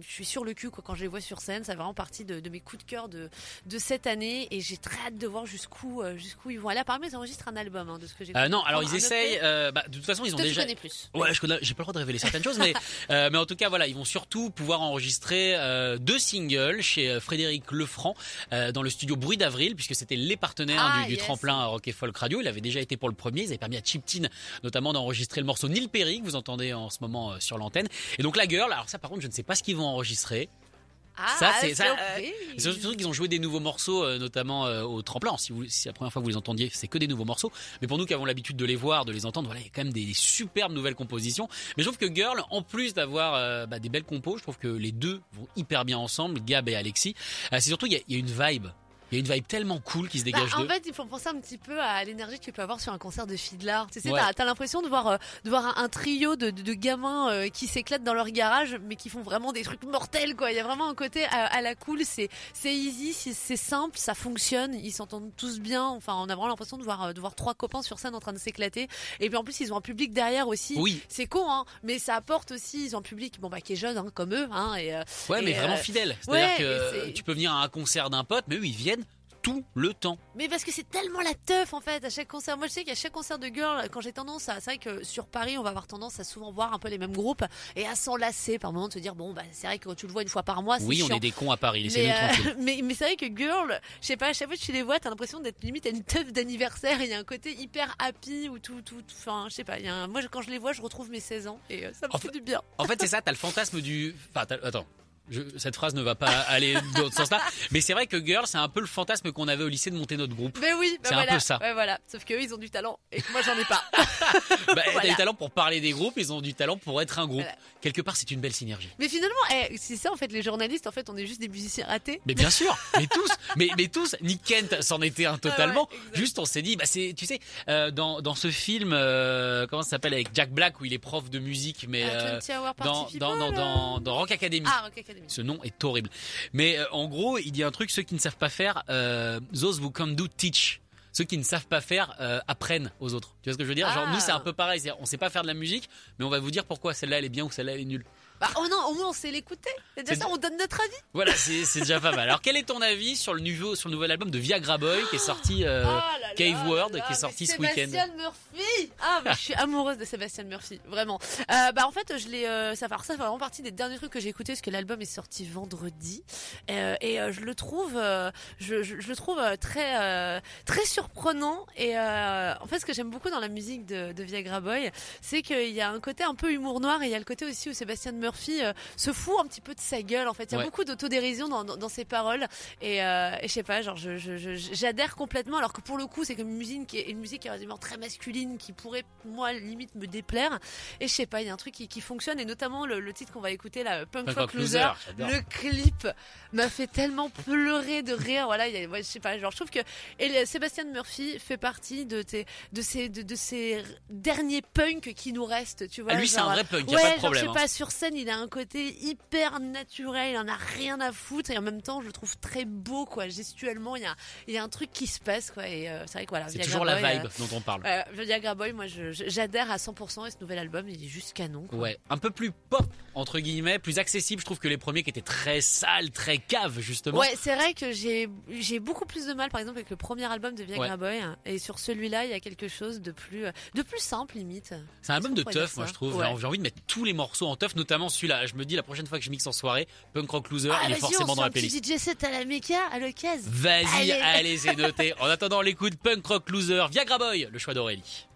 je suis sur le cul quoi, quand je les vois sur scène, ça fait vraiment partie de, de mes coups de cœur de, de cette année et j'ai très hâte de voir jusqu'où euh, jusqu'où ils vont aller. Apparemment ils enregistrent un album hein, de ce que j'ai Euh, non, alors ils essayent. euh, bah, de toute façon, ils ont Toi, tu déjà. connais plus. Ouais, je connais, j'ai pas le droit de révéler certaines choses, mais *laughs* euh, mais en tout cas voilà, ils vont surtout pouvoir enregistrer deux singles chez Frédéric Lefranc dans le studio Bruit d'avril, puisque c'était les partenaires Ah, du, du yes. tremplin Rock et Folk Radio. Il avait déjà été pour le premier, ils avaient permis à Chip Tin notamment d'enregistrer le morceau Neil Perry que vous entendez en ce moment sur l'antenne. Et donc la girl, alors ça par contre, je ne sais pas ce qu'ils vont enregistrer. Ah, Ça, c'est- ça, surprise. C'est surtout qu'ils ont joué des nouveaux morceaux, euh, notamment euh, au tremplin. Si, vous, si c'est la première fois que vous les entendiez, c'est que des nouveaux morceaux. Mais pour nous qui avons l'habitude de les voir, de les entendre, voilà, il y a quand même des superbes nouvelles compositions. Mais je trouve que Girl, en plus d'avoir euh, bah, des belles compos, je trouve que les deux vont hyper bien ensemble, Gab et Alexis. Euh, c'est surtout il y, a- il y a une vibe. Il y a une vibe tellement cool qui se Bah, dégage en fait, il faut penser un petit peu à l'énergie que tu peux avoir sur un concert de Fiddler. Tu sais, Ouais. t'as, t'as l'impression de voir, euh, de voir un, un trio de, de, de gamins euh, qui s'éclatent dans leur garage, mais qui font vraiment des trucs mortels, quoi. Il y a vraiment un côté à, à la cool. C'est, c'est easy, c'est, simple, ça fonctionne. Ils s'entendent tous bien. Enfin, on a vraiment l'impression de voir, euh, de voir trois copains sur scène en train de s'éclater. Et puis en plus, ils ont un public derrière aussi. Oui, C'est con, hein, mais ça apporte aussi. Ils ont un public, bon bah, qui est jeune, hein, comme eux, hein, et, euh, ouais, mais vraiment fidèle. C'est-à-dire ouais, que tu peux venir à un concert d'un pote, mais eux, ils viennent tout le temps. Mais parce que c'est tellement la teuf en fait à chaque concert. Moi je sais qu'à chaque concert de girl, quand j'ai tendance à, c'est vrai que sur Paris on va avoir tendance à souvent voir un peu les mêmes groupes et à s'enlacer par moment de se dire bon bah c'est vrai que quand tu le vois une fois par mois c'est Oui, on chiant. est des cons à Paris, mais, euh, *laughs* mais, mais c'est vrai que Girl, je sais pas, à chaque fois que tu les vois, t'as l'impression d'être limite à une teuf d'anniversaire. et Il y a un côté hyper happy ou tout, tout, enfin, je sais pas. Y a un- moi, quand je les vois, je retrouve mes 16 ans et euh, ça me En fait fait- du bien. En fait, c'est ça, t'as le *laughs* fantasme du. Enfin, attends. Je- cette phrase ne va pas aller dans ce sens-là. Mais c'est vrai que Girl, c'est un peu le fantasme qu'on avait au lycée de monter notre groupe. Mais oui, bah C'est un peu ça. Ouais, voilà. Sauf qu'eux, ils ont du talent et que moi, j'en ai pas. *laughs* *laughs* Bah, T'as Voilà. du talent pour parler des groupes, ils ont du talent pour être un groupe. Voilà. Quelque part, c'est une belle synergie. mais finalement, eh, c'est ça en fait, les journalistes, en fait, on est juste des musiciens ratés. Mais bien sûr, *laughs* mais tous, mais, mais tous, Nick Kent s'en était un totalement. Ah ouais. Juste, on s'est dit, bah c'est, tu sais, euh, dans, dans ce film, euh, comment ça s'appelle avec Jack Black où il est prof de musique, mais Euh, euh, 20 Hour dans, dans, dans, dans Rock Academy. Ah, Rock Academy. Ce nom est horrible. Mais euh, en gros, il dit un truc, ceux qui ne savent pas faire, euh, those who can do teach. Ceux qui ne savent pas faire euh, apprennent aux autres. Tu vois ce que je veux dire? Genre Ah. nous c'est un peu pareil, c'est-à-dire, on sait pas faire de la musique, mais on va vous dire pourquoi celle-là elle est bien ou celle-là elle est nulle. Bah, oh non, au moins on sait l'écouter. Déjà ça, on donne notre avis. Voilà, c'est déjà pas mal. Alors quel est ton avis sur le nouveau sur le nouvel album de Viagra Boy qui est sorti euh, là là Cave World là là, qui est sorti ce week-end Sébastien Murphy. Ah, mais je suis amoureuse de Sébastien Murphy, vraiment. Euh, bah en fait, je l'ai. euh, ça, ça fait vraiment partie des derniers trucs que j'ai écoutés parce que l'album est sorti vendredi Euh, et euh, je le trouve, euh, je, je- je le trouve euh, très euh, très surprenant. Et euh, en fait, ce que j'aime beaucoup dans la musique de, de Viagra Boy, c'est qu'il y a un côté un peu humour noir et il y a le côté aussi où Sébastien Murphy euh, se fout un petit peu de sa gueule. En fait, il y a Ouais. beaucoup d'autodérision dans, dans, dans ses paroles et, euh, et je sais pas, genre je, je, je- j'adhère complètement. Alors que pour le coup, c'est comme une musique qui est une musique qui est très masculine, qui pourrait moi limite me déplaire. Et je sais pas, il y a un truc qui, qui fonctionne et notamment le, le titre qu'on va écouter là, Punk, Punk Rock Loser. Le clip m'a fait tellement pleurer de rire. Voilà, il y a, ouais, je sais pas, genre je trouve que et Sébastien Murphy fait partie de tes, de ces, de, de ces derniers punks qui nous restent. Tu vois. Ah, lui c'est un vrai punk, y a Ouais, pas de genre, problème. je hein. sais pas, sur scène, il a un côté hyper naturel, il en a rien à foutre et en même temps, je le trouve très beau, quoi. Gestuellement, il y a, il y a un truc qui se passe, quoi. Et euh, c'est vrai que voilà, C'est toujours la vibe euh, dont on parle. euh, Viagra Boy, moi, j'adhère à 100% et ce nouvel album, il est juste canon. quoi. Ouais, un peu plus pop entre guillemets, plus accessible. Je trouve que les premiers qui étaient très sales, très caves justement. Ouais, c'est vrai que j'ai j'ai beaucoup plus de mal, par exemple, avec le premier album de Viagra Ouais. Boy, hein, et sur celui-là, il y a quelque chose de plus, euh, de plus simple limite. C'est un album de teuf, moi je trouve. Ouais. J'ai envie de mettre tous les morceaux en teuf, notamment celui-là. Je me dis la prochaine fois que je mixe en soirée, Punk Rock Loser, Ah, il est forcément on dans la playlist. DJ set à la méca, à l'occasion. Vas-y, Allez. allez, c'est *laughs* noté. En attendant, on l'écoute Punk Rock Loser, Viagra Boy, le choix d'Aurélie.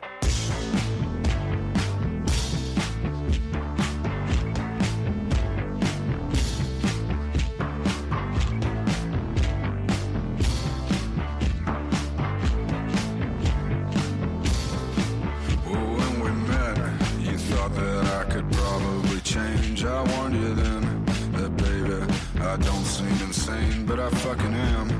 Insane, but I fucking am.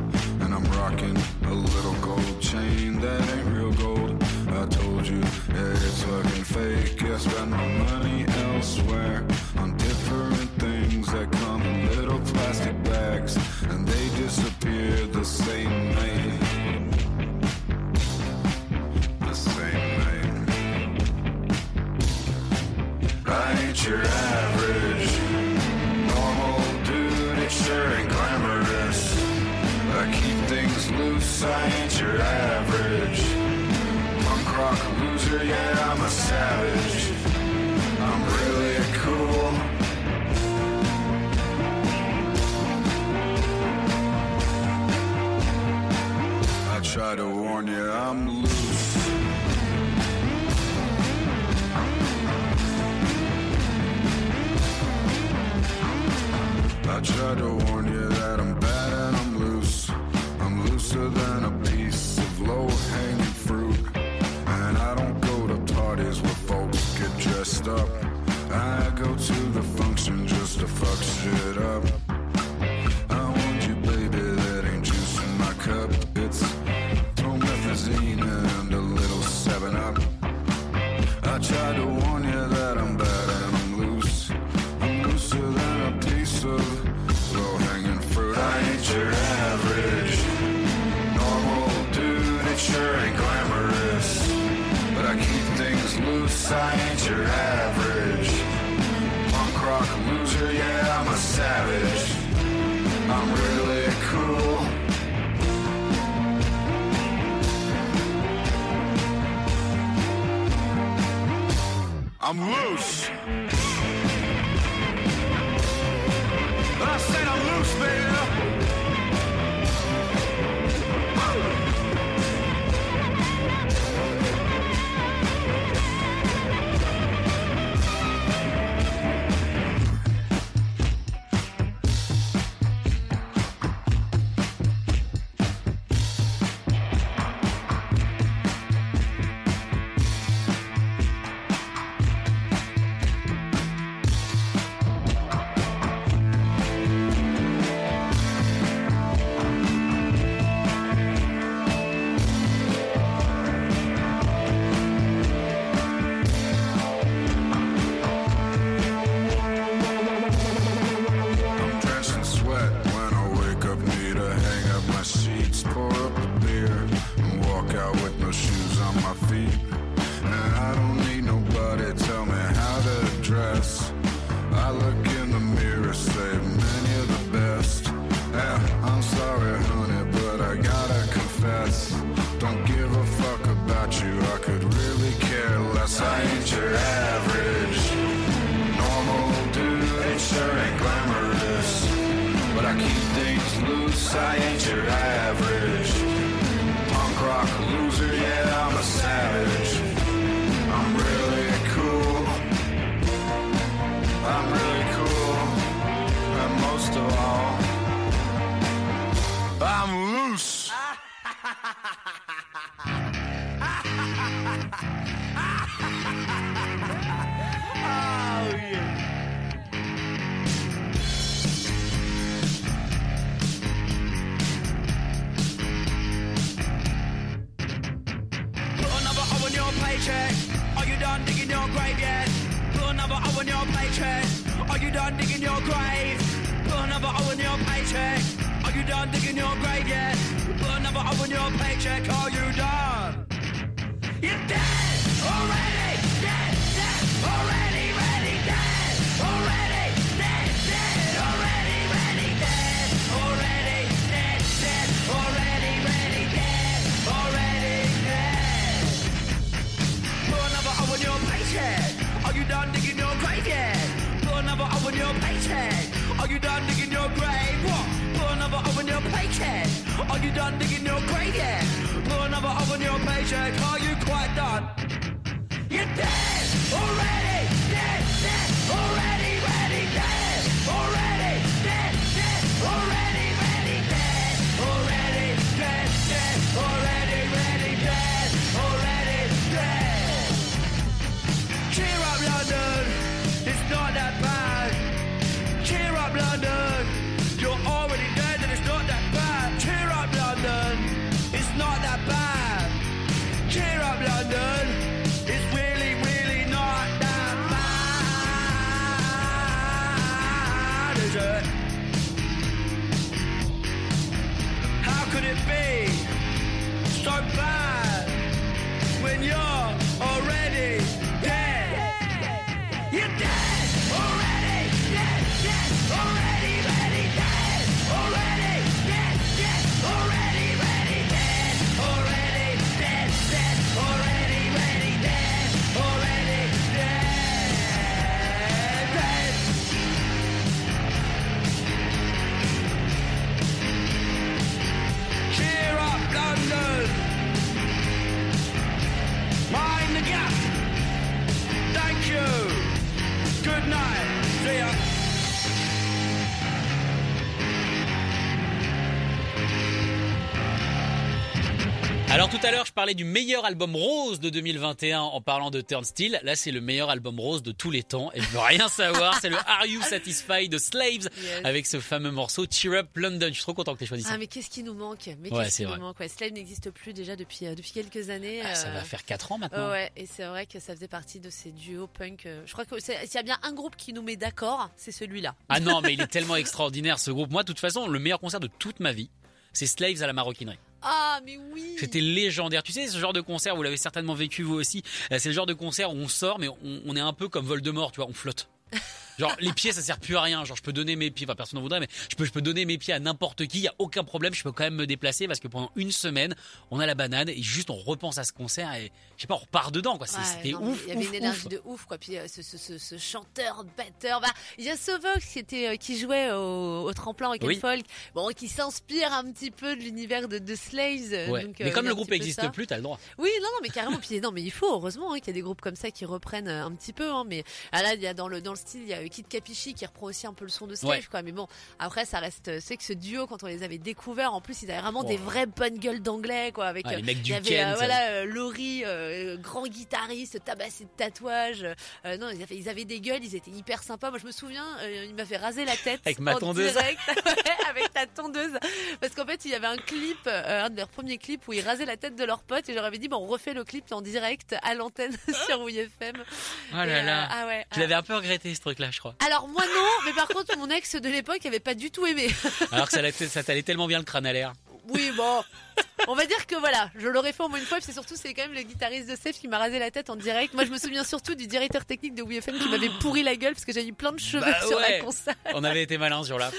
And I'm rocking a little gold chain that ain't real gold. I told you, it's fucking fake. I spend my money elsewhere on different things that come in little plastic bags, and they disappear the same night. The same night. I ain't your average normal dude. It sure I ain't your average punk rock loser. Yeah, I'm a savage. I'm really cool. I try to warn you, I'm loose. I try to warn you that I'm loose. I'm looser than a piece of low hanging fruit. And I don't go to parties where folks get dressed up. I keep things loose. I ain't your average punk rock loser. Grave yet? Put another O on your paycheck. Are you done digging your grave? Put another O on your paycheck. Are you done digging your grave yet? Put another O on your paycheck. Are you done? You're dead already. You done digging your grave? What? Put another O on your paycheck. Are you done digging your grave yet? Put another O on your paycheck. Are you quite done? You're dead already. Dead, dead parlais du meilleur album rose de 2021 en parlant de Turnstile. Là, c'est le meilleur album rose de tous les temps et je veux rien *laughs* savoir. C'est le Are You Satisfied de Slaves Yes. avec ce fameux morceau Cheer Up London. Je suis trop content que tu aies choisi ça. Ah mais qu'est-ce qui nous manque? Mais Ouais, qu'est-ce c'est qui vrai. nous manque ouais, Slave n'existe plus déjà depuis euh, depuis quelques années. Ah, ça euh, va faire 4 ans maintenant. Ouais, et c'est vrai que ça faisait partie de ces duos punk. euh, Je crois que s'il y a bien un groupe qui nous met d'accord, c'est celui-là. Ah non, mais il est *laughs* tellement extraordinaire ce groupe. Moi, de toute façon, le meilleur concert de toute ma vie, c'est Slaves à la maroquinerie. Ah mais oui. C'était légendaire. Tu sais, ce genre de concert, vous l'avez certainement vécu vous aussi. euh, C'est le genre de concert où on sort, mais on, on est un peu comme Voldemort, tu vois, on flotte. *laughs* Genre les pieds ça sert plus à rien. Genre je peux donner mes pieds, enfin personne n'en voudrait, mais je peux je peux donner mes pieds à n'importe qui, y a aucun problème. Je peux quand même me déplacer parce que pendant une semaine on a la banane et juste on repense à ce concert et je sais pas on repart dedans quoi. Ouais, C'était ouf. Il y avait ouf, une énergie ouf. de ouf, quoi. Puis euh, ce, ce, ce, ce chanteur, batteur, bah, il y a Sovox qui était, euh, qui jouait au, au tremplin rock Oui. folk, bon, qui s'inspire un petit peu de l'univers de, de Slaves. euh, Ouais. donc, mais euh, comme il le groupe n'existe plus, t'as le droit. Oui, non, non, mais carrément. Puis non, mais il faut heureusement hein, qu'il y a des groupes comme ça qui reprennent un petit peu. Hein, mais ah, là, il y a dans le dans le style, il y a Kid Capichi qui reprend aussi un peu le son de Slave, Ouais. quoi. Mais bon, après, ça reste. euh, C'est que ce duo, quand on les avait découverts, en plus, ils avaient vraiment des vraies bonnes gueules d'anglais, quoi. Avec euh, les mecs il du y avait Ken, euh, voilà euh, Laurie, euh, grand guitariste, tabassé de tatouages. Euh, non, ils avaient, ils avaient des gueules, ils étaient hyper sympas. Moi, je me souviens, euh, il m'a fait raser la tête Avec ma tondeuse. direct, *laughs* avec ta tondeuse, parce qu'en fait, il y avait un clip, euh, un de leurs premiers clips où ils rasaient la tête de leur pote, et je leur avais dit, bon, on refait le clip en direct à l'antenne *laughs* sur WFM. Oh là euh, là. ah ouais. Je l'avais un peu regretté ce truc-là, je crois. Alors moi non, mais par contre mon ex de l'époque avait pas du tout aimé. *laughs* Alors que ça, ça t'allait tellement bien le crâne à l'air. Oui bon, on va dire que voilà, je l'aurais fait au moins une fois. C'est surtout c'est quand même le guitariste de Seth qui m'a rasé la tête en direct. Moi je me souviens surtout du directeur technique de WFM qui m'avait pourri la gueule parce que j'ai eu plein de cheveux Bah sur ouais. la console. On avait été malin sur là.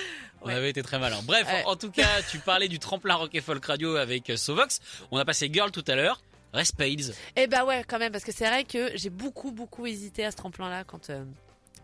On Ouais. avait été très malin. Bref, Ouais. en tout cas, tu parlais du tremplin Rock et Folk Radio avec euh, Sovox. On a passé Girl tout à l'heure. Reste Spades. Eh bah ouais quand même parce que c'est vrai que j'ai beaucoup beaucoup hésité à ce tremplin là quand. euh,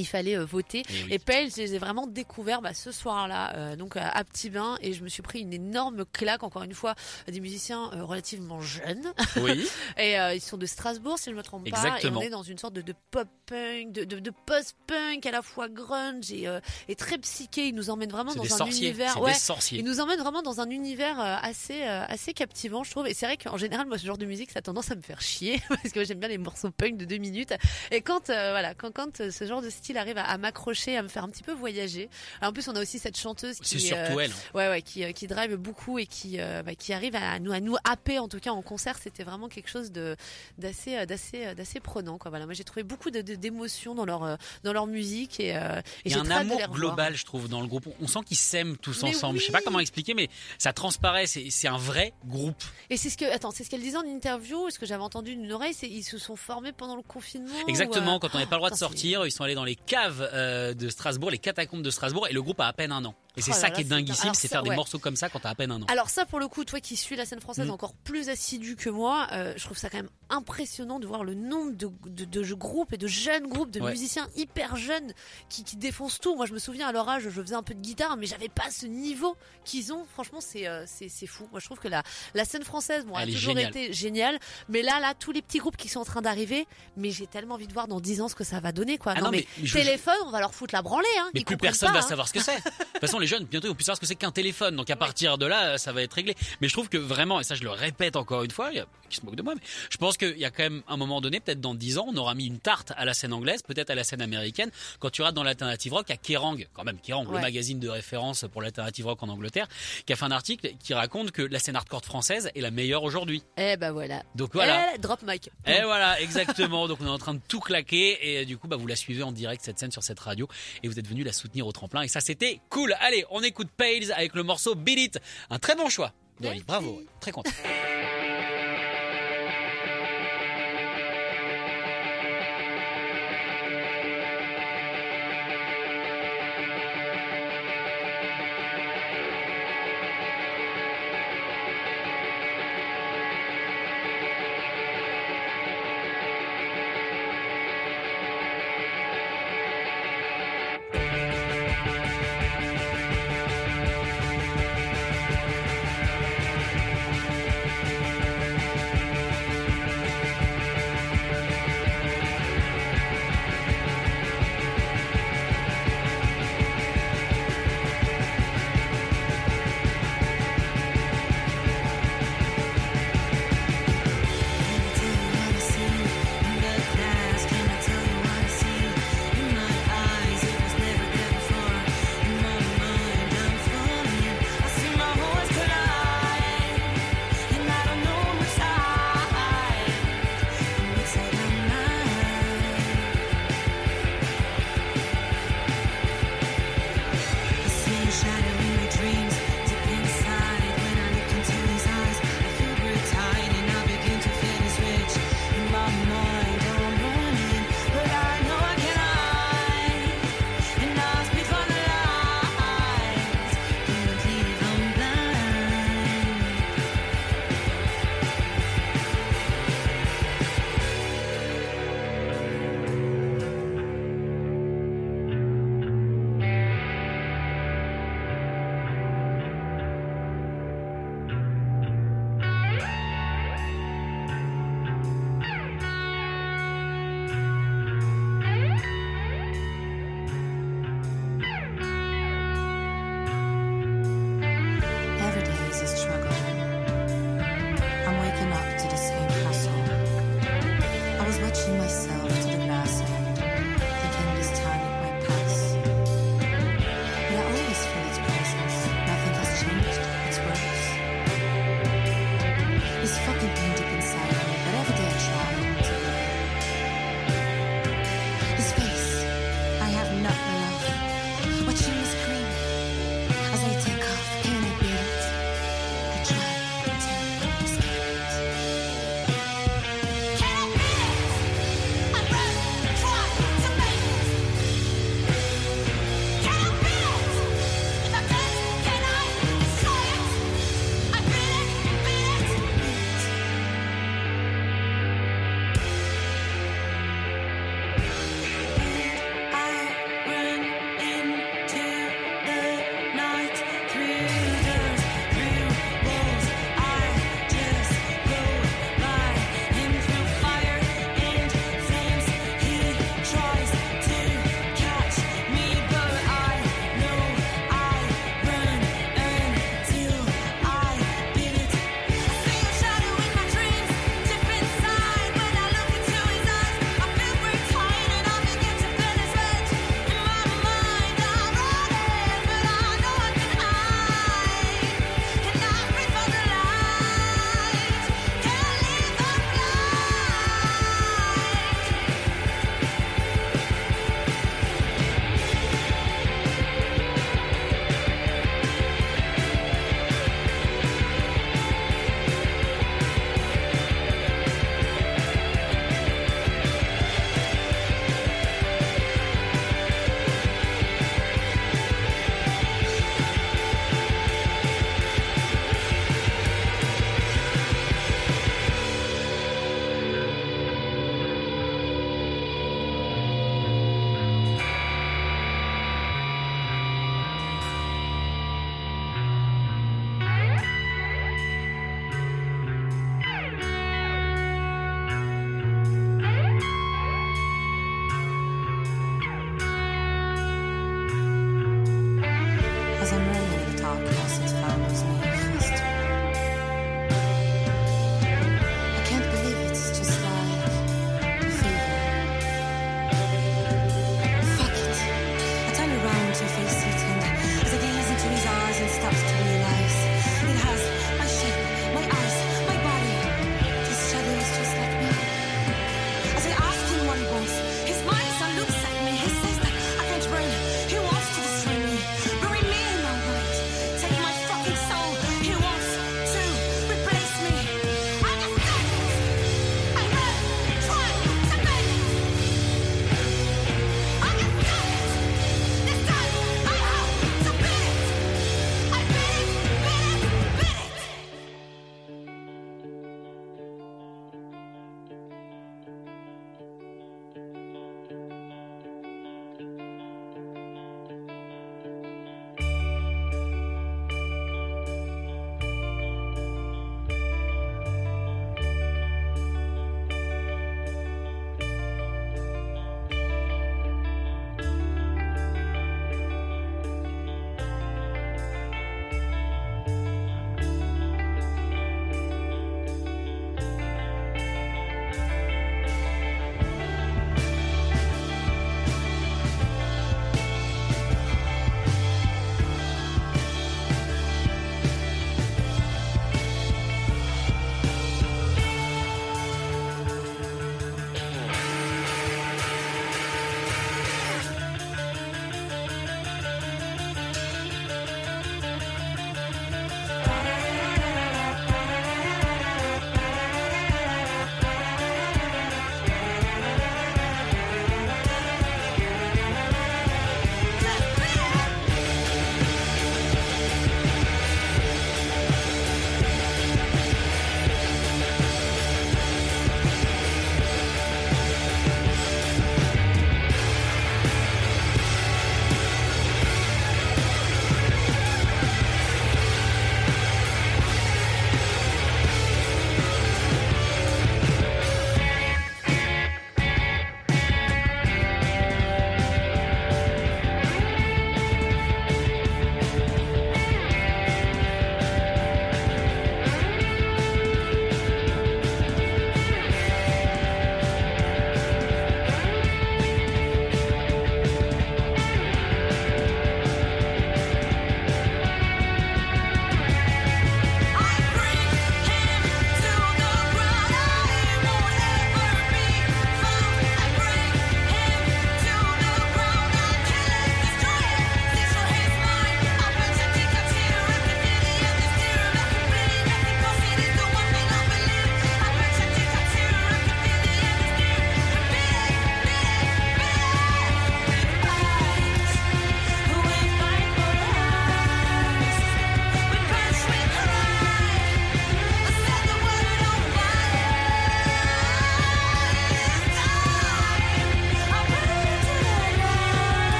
il fallait euh, voter. Eh oui. Et Pale, je les ai vraiment découverts bah, ce soir-là, euh, donc à Petit Bain, et je me suis pris une énorme claque, encore une fois, des musiciens euh, relativement jeunes. Oui. *laughs* Et euh, ils sont de Strasbourg, si je ne me trompe pas. Exactement. Et on est dans une sorte de, de pop-punk, de, de, de post-punk, à la fois grunge et, euh, et très psyché. Ils nous emmènent vraiment dans un sorciers. univers. Ouais, des sorciers. ils nous emmènent vraiment dans un univers euh, assez, euh, assez captivant, je trouve. Et c'est vrai qu'en général, moi, ce genre de musique, ça a tendance à me faire chier *laughs* parce que j'aime bien les morceaux punk de deux minutes. Et quand, euh, voilà, quand, quand ce genre de style arrive à, à m'accrocher, à me faire un petit peu voyager. Alors, en plus, on a aussi cette chanteuse qui, surtout euh, elle. Ouais, ouais, qui, euh, qui drive beaucoup et qui, euh, bah, qui arrive à nous, à nous happer, en tout cas en concert. C'était vraiment quelque chose de, d'assez, euh, d'assez, euh, d'assez prenant, quoi. Voilà. Moi, j'ai trouvé beaucoup d'émotions dans leur, euh, dans leur musique et, euh, Il y a un amour global, je trouve, dans le groupe. On sent qu'ils s'aiment tous Mais ensemble. Je sais oui. pas comment expliquer, mais ça transparaît. C'est un vrai groupe. Et c'est ce que, attends, c'est ce qu'elle disait en interview, ce que j'avais entendu d'une oreille, c'est ils se sont formés pendant le confinement. Exactement. ou, euh, Quand on n'avait pas le droit de sortir, ils sont allés dans les caves euh, de Strasbourg, les catacombes de Strasbourg, et le groupe a à peine un an. Et c'est Oh là ça là, qui est c'est dinguissime, c'est faire des morceaux comme ça quand t'as à peine un an. Alors ça, pour le coup, toi qui suis la scène française Mm. encore plus assidu que moi, euh, je trouve ça quand même impressionnant de voir le nombre de, de, de groupes et de jeunes groupes, de Ouais. musiciens hyper jeunes qui, qui défoncent tout. Moi, je me souviens à leur âge, je faisais un peu de guitare, mais j'avais pas ce niveau qu'ils ont. Franchement, c'est euh, c'est fou. Moi, je trouve que la, la scène française, bon, Elle a est toujours géniale. été géniale, mais là, là, tous les petits groupes qui sont en train d'arriver, mais j'ai tellement envie de voir dans 10 ans ce que ça va donner, quoi. Ah non, non, mais, mais je- téléphone, on va leur foutre la branlée, hein. Mais Ils plus personne pas, va hein. savoir ce que c'est. De toute façon, *laughs* les jeunes, bientôt, ils vont plus savoir ce que c'est qu'un téléphone. Donc à partir de là, ça va être réglé. Mais je trouve que vraiment, et ça je le répète encore une fois, il y a qui se moque de moi, mais je pense qu'il y a quand même un moment donné, peut-être dans 10 ans, on aura mis une tarte à la scène anglaise, peut-être à la scène américaine. Quand tu iras dans l'alternative rock, a Kerrang, quand même Kerrang, le magazine de référence pour l'alternative rock en Angleterre, qui a fait un article qui raconte que la scène hardcore française est la meilleure aujourd'hui. Eh ben voilà. Donc voilà. Eh, drop mic. Et voilà, *laughs* exactement. Donc on est en train de tout claquer et euh, du coup bah vous la suivez en direct cette scène sur cette radio et vous êtes venu la soutenir au tremplin et ça c'était cool. Allez, on écoute Pales avec le morceau Beat It. Un très bon choix bravo, très content.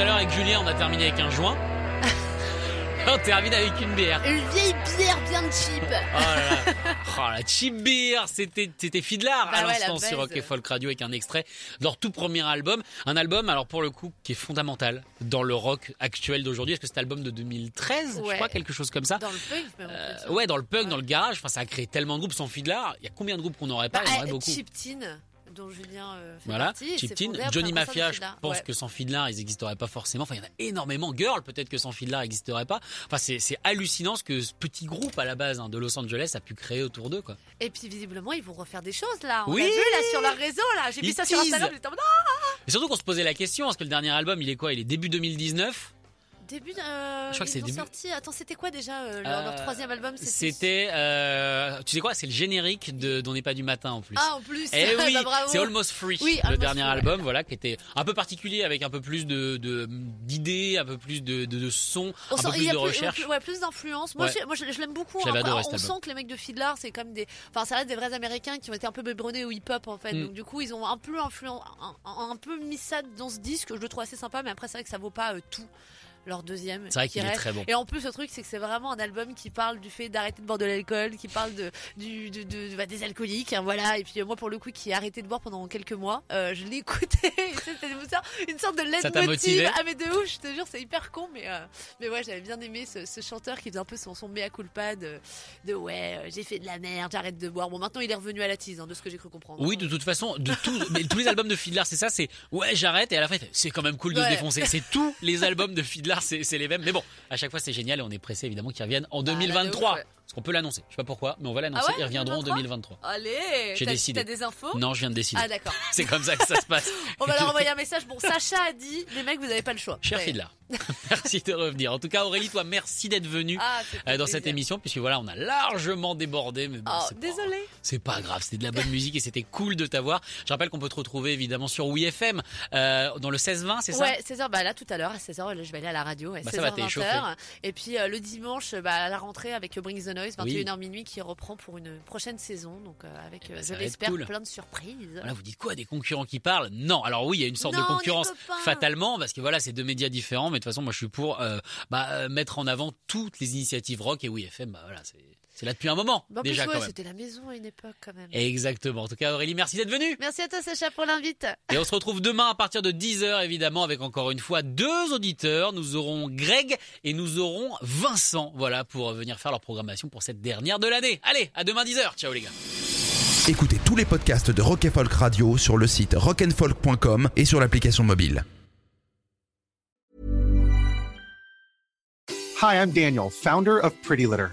Tout à l'heure avec Julien, on a terminé avec un joint. *laughs* on termine avec une bière. Une vieille bière bien cheap. Oh là là. Oh, la cheap beer, c'était c'était Fidlar Bah à ouais, l'instant sur. Rock et Folk Radio avec un extrait de leur tout premier album, un album alors pour le coup qui est fondamental dans le rock actuel d'aujourd'hui. Est-ce que c'est album de 2013, je crois quelque chose comme ça. Dans le punk, Euh, ouais, dans le punk, dans le garage, enfin ça a créé tellement de groupes sans Fidlar. Il y a combien de groupes qu'on n'aurait pas? Bah, Il y en aurait eh, beaucoup. Dont Julien euh, fait Voilà, partie. Johnny Mafia, je pense Ouais. que sans Fidlar, ils n'existeraient pas forcément. Enfin, il y en a énormément. Girl, peut-être que sans Fidlar, ils n'existeraient pas. Enfin, c'est hallucinant ce que ce petit groupe à la base hein, de Los Angeles a pu créer autour d'eux, quoi. Et puis visiblement, ils vont refaire des choses là. On Oui. vu là sur leur réseau là. J'ai vu ça sur. Instagram. Et surtout qu'on se posait la question, parce que le dernier album, il est quoi? Il est début 2019. Début euh, Je crois que c'est début- sorti. Attends, c'était quoi déjà euh, leur, leur Euh, troisième album C'était, euh, tu sais quoi C'est le générique de d'On n'est pas du matin en plus. Ah, en plus. Eh *laughs* oui, Bah, c'est Almost Free, Oui, le Almost dernier Free, ouais. album, voilà, qui était un peu particulier, avec un peu plus de d'idées, un peu plus de de, de sons, On un sent- peu plus y a de plus, recherche. ouais, plus d'influence. Moi, Ouais. aussi, moi, je, je l'aime beaucoup. Je hein. adoré, on sent album. que les mecs de Fiddler, c'est comme des, enfin, ça reste des vrais Américains qui ont été un peu biberonnés au hip-hop en fait. Mm. Donc du coup, ils ont un peu un, un- un peu mis ça dans ce disque. Je le trouve assez sympa, mais après c'est vrai que ça vaut pas tout. Leur deuxième. C'est vrai qui qu'il est très bon. Et en plus, le truc, c'est que c'est vraiment un album qui parle du fait d'arrêter de boire de l'alcool, qui parle de, du, de, de- bah, des alcooliques, hein, voilà. Et puis euh, moi, pour le coup, qui ai arrêté de boire pendant quelques mois, euh, je l'ai *laughs* écouté. C'était une sorte- de leitmotiv. motivé Ah mais de ouf, je te jure, c'est hyper con, mais euh, mais ouais, j'avais bien aimé ce, ce chanteur qui faisait un peu son, son mea culpa de, de ouais, j'ai fait de la merde, j'arrête de boire. Bon, maintenant il est revenu à la tease, hein, de ce que j'ai cru comprendre. Oui, de toute façon, de tout, mais tous les albums de Fiddler, c'est ça, c'est ouais, j'arrête et à la fin, c'est quand même cool de Ouais. se défoncer. C'est tous les *laughs* albums de Fiddler, c'est les mêmes. Mais bon, à chaque fois, c'est génial et on est pressé évidemment qu'ils reviennent en là, de 2023. ouf, ouais. Parce qu'on peut l'annoncer. Je sais pas pourquoi, mais on va l'annoncer. Ah ouais, Ils reviendront en 2023? 2023. Allez, J'ai décidé. T'as des infos Non, je viens de décider. Ah d'accord. *laughs* C'est comme ça que ça se passe. *laughs* On va leur envoyer un message. Bon, Sacha a dit, les mecs, vous n'avez pas le choix. Cher Ouais. *laughs* Merci de revenir. En tout cas, Aurélie, toi, merci d'être venue Ah, euh, dans plaisir. cette émission, puisque voilà, on a largement débordé. Mais bon, Oh, désolé. C'est pas grave, c'était de la bonne musique et c'était cool de t'avoir. Je rappelle qu'on peut te retrouver évidemment sur WeFM euh, dans le 16-20, c'est ça? Ouais, 16h, bah là tout à l'heure, à 16h, là, je vais aller à la radio, Bah, 16h, ça va, t'es 20h. Et puis euh, le dimanche, bah, à la rentrée avec Bring the Noise, 21h Oui. minuit, qui reprend pour une prochaine saison. Donc euh, avec, Eh ben, euh, ça je l'espère, cool. plein de surprises. Voilà, vous dites quoi Des concurrents qui parlent? Non. Alors oui, il y a une sorte Non, de concurrence fatalement parce que voilà, c'est deux médias différents. Mais de toute façon, moi, je suis pour euh, bah, mettre en avant toutes les initiatives rock et WeFM. Bah voilà, c'est c'est là depuis un moment en déjà ouais, c'était la maison à une époque quand même. Exactement. En tout cas, Aurélie, merci d'être venue. Merci à toi Sacha pour l'invite. Et on se retrouve demain à partir de 10h évidemment avec encore une fois deux auditeurs. Nous aurons Greg et nous aurons Vincent. Voilà pour venir faire leur programmation pour cette dernière de l'année. Allez, à demain 10h. Ciao les gars. Écoutez tous les podcasts de Rock and Folk Radio sur le site rockandfolk.com et sur l'application mobile. Hi, I'm Daniel, founder of Pretty Litter.